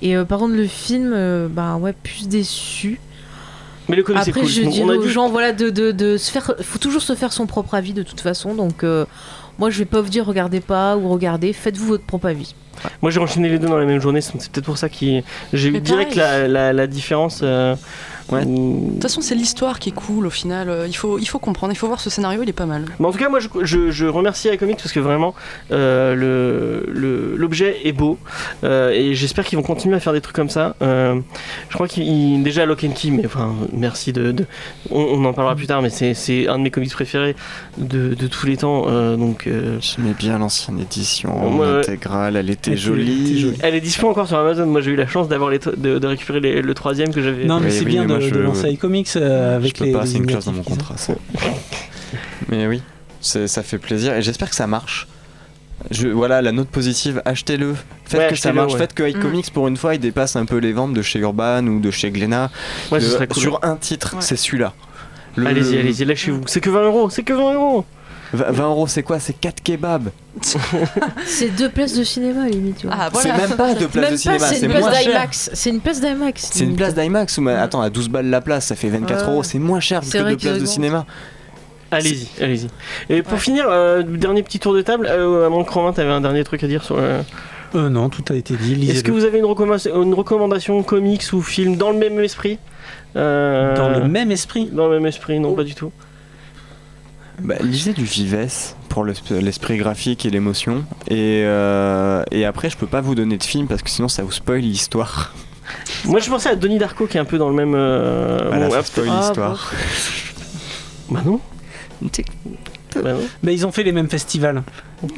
[SPEAKER 4] Et euh, par contre, le film, euh, bah ouais, plus déçu.
[SPEAKER 1] Mais le comic c'est
[SPEAKER 4] Après,
[SPEAKER 1] cool.
[SPEAKER 4] je dis aux
[SPEAKER 1] dit-
[SPEAKER 4] gens, voilà, de, de, de se faire. Faut toujours se faire son propre avis de toute façon. Donc, euh, moi, je vais pas vous dire regardez pas ou regardez. Faites-vous votre propre avis.
[SPEAKER 1] Moi j'ai enchaîné les deux dans la même journée, c'est peut-être pour ça que j'ai eu direct la, la différence.
[SPEAKER 2] Ouais.
[SPEAKER 3] De toute façon, c'est l'histoire qui est cool au final. Euh, Il faut, il faut comprendre, il faut voir ce scénario, il est pas mal.
[SPEAKER 1] Mais en tout cas, moi je, je, je remercie iComics parce que vraiment euh, le- le- l'objet est beau euh, et j'espère qu'ils vont continuer à faire des trucs comme ça. Euh, je crois qu'il déjà Lock and Key, mais enfin merci de. de- on, on en parlera plus tard, mais c'est- c'est un de mes comics préférés de, de tous les temps. euh, donc euh,
[SPEAKER 2] J'aimais bien l'ancienne édition en
[SPEAKER 1] Ouais,
[SPEAKER 2] intégrale, elle était
[SPEAKER 5] Elle
[SPEAKER 2] jolie.
[SPEAKER 5] était jolie.
[SPEAKER 1] elle est dispo encore sur Amazon. Moi j'ai eu la chance d'avoir de, de récupérer les- le troisième que j'avais.
[SPEAKER 5] Non, mais
[SPEAKER 2] Oui,
[SPEAKER 5] c'est
[SPEAKER 2] oui,
[SPEAKER 5] bien de,
[SPEAKER 2] je-
[SPEAKER 5] de lancer iComics euh, avec
[SPEAKER 2] je peux
[SPEAKER 5] les.
[SPEAKER 2] pas, c'est une clause dans mon contrat. ça. Mais oui, c'est- ça fait plaisir et j'espère que ça marche. Je, voilà, la note positive, achetez-le. Faites
[SPEAKER 1] Ouais,
[SPEAKER 2] que ça marche.
[SPEAKER 1] ouais.
[SPEAKER 2] Faites que iComics, pour une fois, il dépasse un peu les ventes de chez Urban ou de chez Glénat.
[SPEAKER 1] Ouais, ce
[SPEAKER 2] De-
[SPEAKER 1] serait cool.
[SPEAKER 2] Sur un titre,
[SPEAKER 3] Ouais.
[SPEAKER 2] c'est celui-là. Le-
[SPEAKER 1] Allez-y, allez-y, lâchez-vous. C'est que 20 euros, c'est que 20 euros.
[SPEAKER 2] 20 20 euros, c'est quoi? C'est 4 kebabs.
[SPEAKER 4] C'est deux places de cinéma, limite. tu vois.
[SPEAKER 3] Ah,
[SPEAKER 2] C'est
[SPEAKER 3] voilà.
[SPEAKER 2] même pas deux places
[SPEAKER 4] Même
[SPEAKER 2] de cinéma,
[SPEAKER 4] pas, c'est
[SPEAKER 2] c'est
[SPEAKER 4] une place
[SPEAKER 2] moins cher.
[SPEAKER 4] d'IMAX. C'est une place d'IMAX.
[SPEAKER 2] C'est une place d'IMAX ou mais attends à 12 balles la place, ça fait 24
[SPEAKER 4] Ouais.
[SPEAKER 2] euros, c'est moins cher
[SPEAKER 4] C'est
[SPEAKER 2] que deux places de cinéma.
[SPEAKER 1] Allez-y, allez-y. Et pour
[SPEAKER 3] Ouais.
[SPEAKER 1] finir, euh, dernier petit tour de table. Euh, à mon Romain, t'avais un dernier truc à dire sur. le-
[SPEAKER 5] Euh, non, tout a été dit.
[SPEAKER 1] Est-ce que vous avez une, recommandation- une recommandation comics ou film dans le même esprit? Euh,
[SPEAKER 5] Dans le même esprit?
[SPEAKER 1] Dans le même esprit, non, pas du tout.
[SPEAKER 2] Bah, lisez du Vives pour l'esp- l'esprit graphique et l'émotion. Et, euh, et après, je peux pas vous donner de film parce que sinon ça vous spoil l'histoire.
[SPEAKER 1] Moi, je pensais à Donnie Darko qui est un peu dans le même. euh,
[SPEAKER 2] Voilà,
[SPEAKER 1] bon,
[SPEAKER 2] ça
[SPEAKER 1] hop.
[SPEAKER 2] spoil
[SPEAKER 4] Ah,
[SPEAKER 2] l'histoire.
[SPEAKER 1] Bah non. Bah non.
[SPEAKER 5] Bah, ils ont fait les mêmes festivals.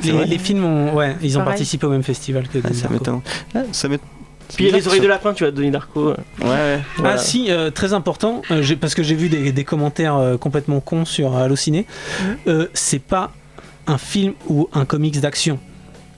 [SPEAKER 5] Les, films ont, ouais, ils ont
[SPEAKER 4] Pareil.
[SPEAKER 5] participé au même festival que
[SPEAKER 2] Ah, ça
[SPEAKER 5] Darko.
[SPEAKER 2] m'étonne. Ah, ça m'étonne.
[SPEAKER 1] Puis il y a les oreilles de lapin, tu vois, Donnie Darko.
[SPEAKER 2] Ouais, ouais.
[SPEAKER 1] Voilà.
[SPEAKER 5] Ah si, euh, très important, euh, j'ai- parce que j'ai vu des, des commentaires euh, complètement cons sur Allociné. Euh, c'est pas un film ou un comics d'action.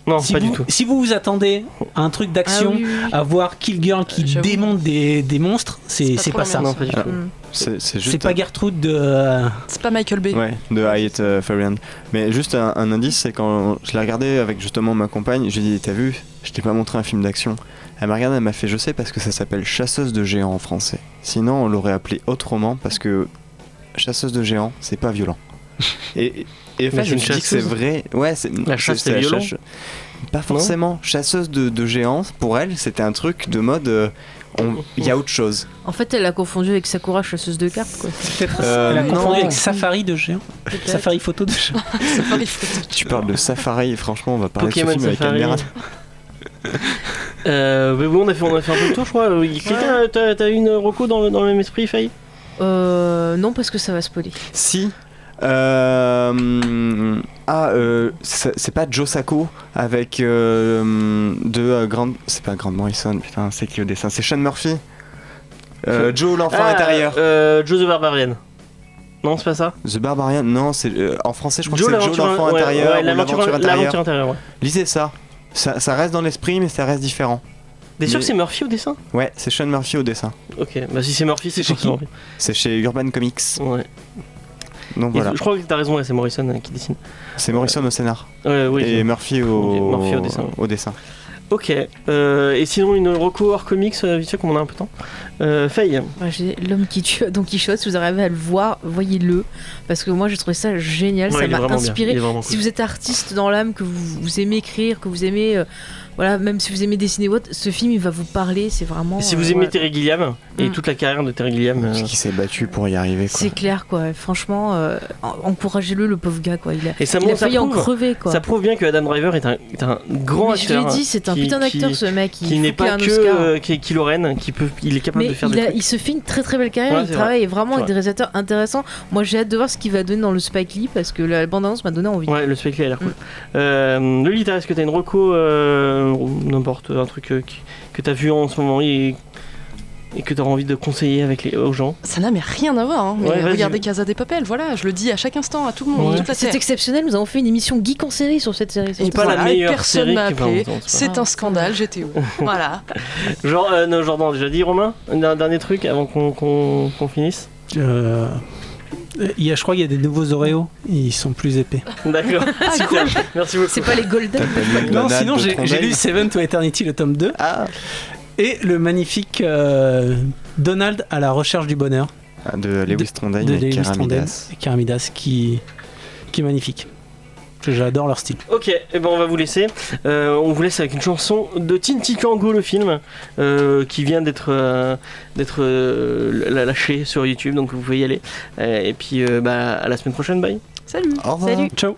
[SPEAKER 1] Non,
[SPEAKER 5] si
[SPEAKER 1] pas
[SPEAKER 5] vous,
[SPEAKER 1] du tout.
[SPEAKER 5] Si vous vous attendez à un truc
[SPEAKER 4] Ah
[SPEAKER 5] d'action,
[SPEAKER 4] oui, oui, oui.
[SPEAKER 5] à voir Kill Girl qui
[SPEAKER 3] Euh, j'avoue.
[SPEAKER 5] démonte des, des monstres, c'est
[SPEAKER 3] pas
[SPEAKER 5] c'est
[SPEAKER 3] trop
[SPEAKER 5] pas
[SPEAKER 3] la
[SPEAKER 5] ça.
[SPEAKER 1] Non, pas du
[SPEAKER 2] Ah.
[SPEAKER 1] tout.
[SPEAKER 4] Mm.
[SPEAKER 2] C'est c'est juste.
[SPEAKER 5] C'est pas Gertrude de. euh,
[SPEAKER 3] C'est pas Michael Bay.
[SPEAKER 2] Ouais, de Hyatt euh, Farian. Mais juste un, un indice, c'est quand je l'ai regardé avec justement ma compagne, j'ai dit T'as vu Je t'ai pas montré un film d'action. Elle m'a regardé, elle m'a fait Je sais parce que ça s'appelle Chasseuse de géants en français. Sinon, on l'aurait appelé autrement parce que Chasseuse de géants, c'est pas violent. Et, et en fait,
[SPEAKER 1] c'est
[SPEAKER 2] je me suis dit que c'est
[SPEAKER 1] chasseuse.
[SPEAKER 2] vrai. Ouais, c'est
[SPEAKER 1] La chasse, c'est
[SPEAKER 2] la
[SPEAKER 1] violent
[SPEAKER 2] chasse- Pas forcément. Chasseuse de, de géants, pour elle, c'était un truc de mode. euh, on- Il y a autre chose.
[SPEAKER 4] En fait, elle a confondu avec Sakura, chasseuse de cartes, quoi.
[SPEAKER 2] Euh,
[SPEAKER 5] elle a
[SPEAKER 2] non.
[SPEAKER 5] confondu avec Safari de géant.
[SPEAKER 4] Peut-être.
[SPEAKER 5] Safari photo de géant.
[SPEAKER 3] C'est pas les photos.
[SPEAKER 2] Tu parles de Safari, et franchement, on va parler
[SPEAKER 1] Pokémon
[SPEAKER 2] de ce film avec
[SPEAKER 1] Safari. Euh, mais bon, on a, fait, on a fait un peu le tour, je crois. Euh, Quelqu'un, t'as t'as une Rocco dans le, dans le même esprit, Faye?
[SPEAKER 4] Euh, non, parce que ça va spoiler.
[SPEAKER 2] Si. Euh, ah, euh, c'est c'est pas Joe Sacco avec euh, de euh, Grande. C'est pas Grande Morrison, putain, c'est qui au dessin? C'est Sean Murphy. Euh, Joe l'enfant
[SPEAKER 1] Ah,
[SPEAKER 2] intérieur.
[SPEAKER 1] Euh, Joe the Barbarian. Non, c'est pas ça?
[SPEAKER 2] The Barbarian, non, c'est euh, en français, je crois que c'est Joe l'enfant
[SPEAKER 1] ouais,
[SPEAKER 2] intérieur.
[SPEAKER 1] ouais,
[SPEAKER 2] ou
[SPEAKER 1] l'aventure
[SPEAKER 2] l'aventure intérieure.
[SPEAKER 1] l'aventure intérieure. ouais.
[SPEAKER 2] Lisez ça. Ça. Ça reste dans l'esprit, mais ça reste différent.
[SPEAKER 1] T'es sûr que c'est Murphy au dessin?
[SPEAKER 2] Ouais, c'est Sean Murphy au dessin.
[SPEAKER 1] Ok, bah si c'est Murphy, c'est
[SPEAKER 5] chez qui
[SPEAKER 1] Murphy.
[SPEAKER 2] C'est chez Urban Comics.
[SPEAKER 1] Ouais.
[SPEAKER 2] Donc voilà.
[SPEAKER 1] Je crois que t'as raison, ouais, c'est Morrison euh, qui dessine.
[SPEAKER 2] C'est Morrison au scénar.
[SPEAKER 1] Ouais, oui.
[SPEAKER 2] et Murphy au,
[SPEAKER 1] Murphy au dessin.
[SPEAKER 2] au dessin.
[SPEAKER 1] Ok. Euh, et sinon, une Rocco hors comics, euh, vite fait, comme on a un peu de temps. Euh, Faye.
[SPEAKER 4] Moi, j'ai l'homme qui tue Don Quichotte. Si vous arrivez à le voir, voyez-le. Parce que moi, j'ai trouvé ça génial.
[SPEAKER 1] Ouais,
[SPEAKER 4] ça m'a inspiré. Si vous êtes artiste dans l'âme, que vous, vous aimez écrire, que vous aimez euh, voilà, même si vous aimez dessiner ou autre, ce film il va vous parler. C'est vraiment.
[SPEAKER 1] Et si
[SPEAKER 4] euh,
[SPEAKER 1] vous aimez
[SPEAKER 4] voilà.
[SPEAKER 1] Terry Gilliam et
[SPEAKER 4] Mm.
[SPEAKER 1] toute la carrière de Terry Gilliam, euh,
[SPEAKER 2] qu'il s'est battu pour y arriver.
[SPEAKER 4] C'est clair quoi. Franchement, euh, en- encouragez-le le pauvre gars quoi. Il a,
[SPEAKER 1] et ça,
[SPEAKER 4] il a
[SPEAKER 1] montre- ça
[SPEAKER 4] failli en crever quoi.
[SPEAKER 1] ça prouve bien que Adam Driver est un, est un grand
[SPEAKER 4] Mais je
[SPEAKER 1] acteur.
[SPEAKER 4] l'ai dit, c'est un
[SPEAKER 1] qui-
[SPEAKER 4] putain d'acteur
[SPEAKER 1] qui-
[SPEAKER 4] ce mec. Il
[SPEAKER 1] qui n'est pas
[SPEAKER 4] un
[SPEAKER 1] que euh, qui, qui Lorraine, qui peut, il est capable
[SPEAKER 4] Mais
[SPEAKER 1] de faire
[SPEAKER 4] il,
[SPEAKER 1] des
[SPEAKER 4] a-
[SPEAKER 1] trucs.
[SPEAKER 4] il se fait une très très belle carrière,
[SPEAKER 1] Ouais,
[SPEAKER 4] il travaille vraiment
[SPEAKER 1] C'est
[SPEAKER 4] avec des réalisateurs intéressants. Moi j'ai hâte de voir ce qu'il va donner dans le Spike Lee parce que la bande-annonce m'a donné envie.
[SPEAKER 1] Ouais, le Spike Lee a l'air
[SPEAKER 4] Mm.
[SPEAKER 1] cool. Euh, Lolita, est-ce que t'as une reco, euh, ou n'importe, un truc euh, qui- que t'as vu en ce moment et, et que t'auras envie de conseiller avec les, aux gens
[SPEAKER 3] Ça n'a mais rien à voir. Hein. Mais
[SPEAKER 1] Ouais,
[SPEAKER 3] regardez Casa des Papel, voilà, je le dis à chaque instant, à tout le monde,
[SPEAKER 1] Ouais.
[SPEAKER 4] C'est exceptionnel, nous avons fait une émission geek en série sur cette série.
[SPEAKER 1] Et
[SPEAKER 4] c'est
[SPEAKER 1] pas la
[SPEAKER 3] et
[SPEAKER 1] meilleure
[SPEAKER 3] personne
[SPEAKER 1] série
[SPEAKER 3] m'a appelé.
[SPEAKER 1] c'est
[SPEAKER 3] un scandale, j'étais où? Voilà.
[SPEAKER 1] Genre, euh, non, Jordan, déjà dit, Romain Un dernier truc avant qu'on qu'on- qu'on finisse?
[SPEAKER 5] Euh, il y a, je crois qu'il y a des nouveaux Oreos. Ils sont plus épais.
[SPEAKER 1] D'accord, super, merci beaucoup.
[SPEAKER 4] C'est pas les Golden.
[SPEAKER 5] Non, sinon
[SPEAKER 2] de
[SPEAKER 5] j'ai lu Seven to Eternity, le tome 2.
[SPEAKER 2] Ah
[SPEAKER 5] Et le magnifique euh, Donald à la recherche du bonheur
[SPEAKER 2] De Lewis Trondheim
[SPEAKER 5] de
[SPEAKER 2] et
[SPEAKER 5] Lewis Trondheim
[SPEAKER 2] Keramidas.
[SPEAKER 5] et Keramidas qui, qui est magnifique. J'adore leur style.
[SPEAKER 1] Ok, et ben on va vous laisser. Euh, on vous laisse avec une chanson de Tinty Kango, le film, euh, qui vient d'être euh, d'être euh, lâché sur YouTube, donc vous pouvez y aller. Euh, et puis euh, bah, à la semaine prochaine, bye.
[SPEAKER 3] Salut
[SPEAKER 2] Au revoir.
[SPEAKER 4] Salut.
[SPEAKER 5] Ciao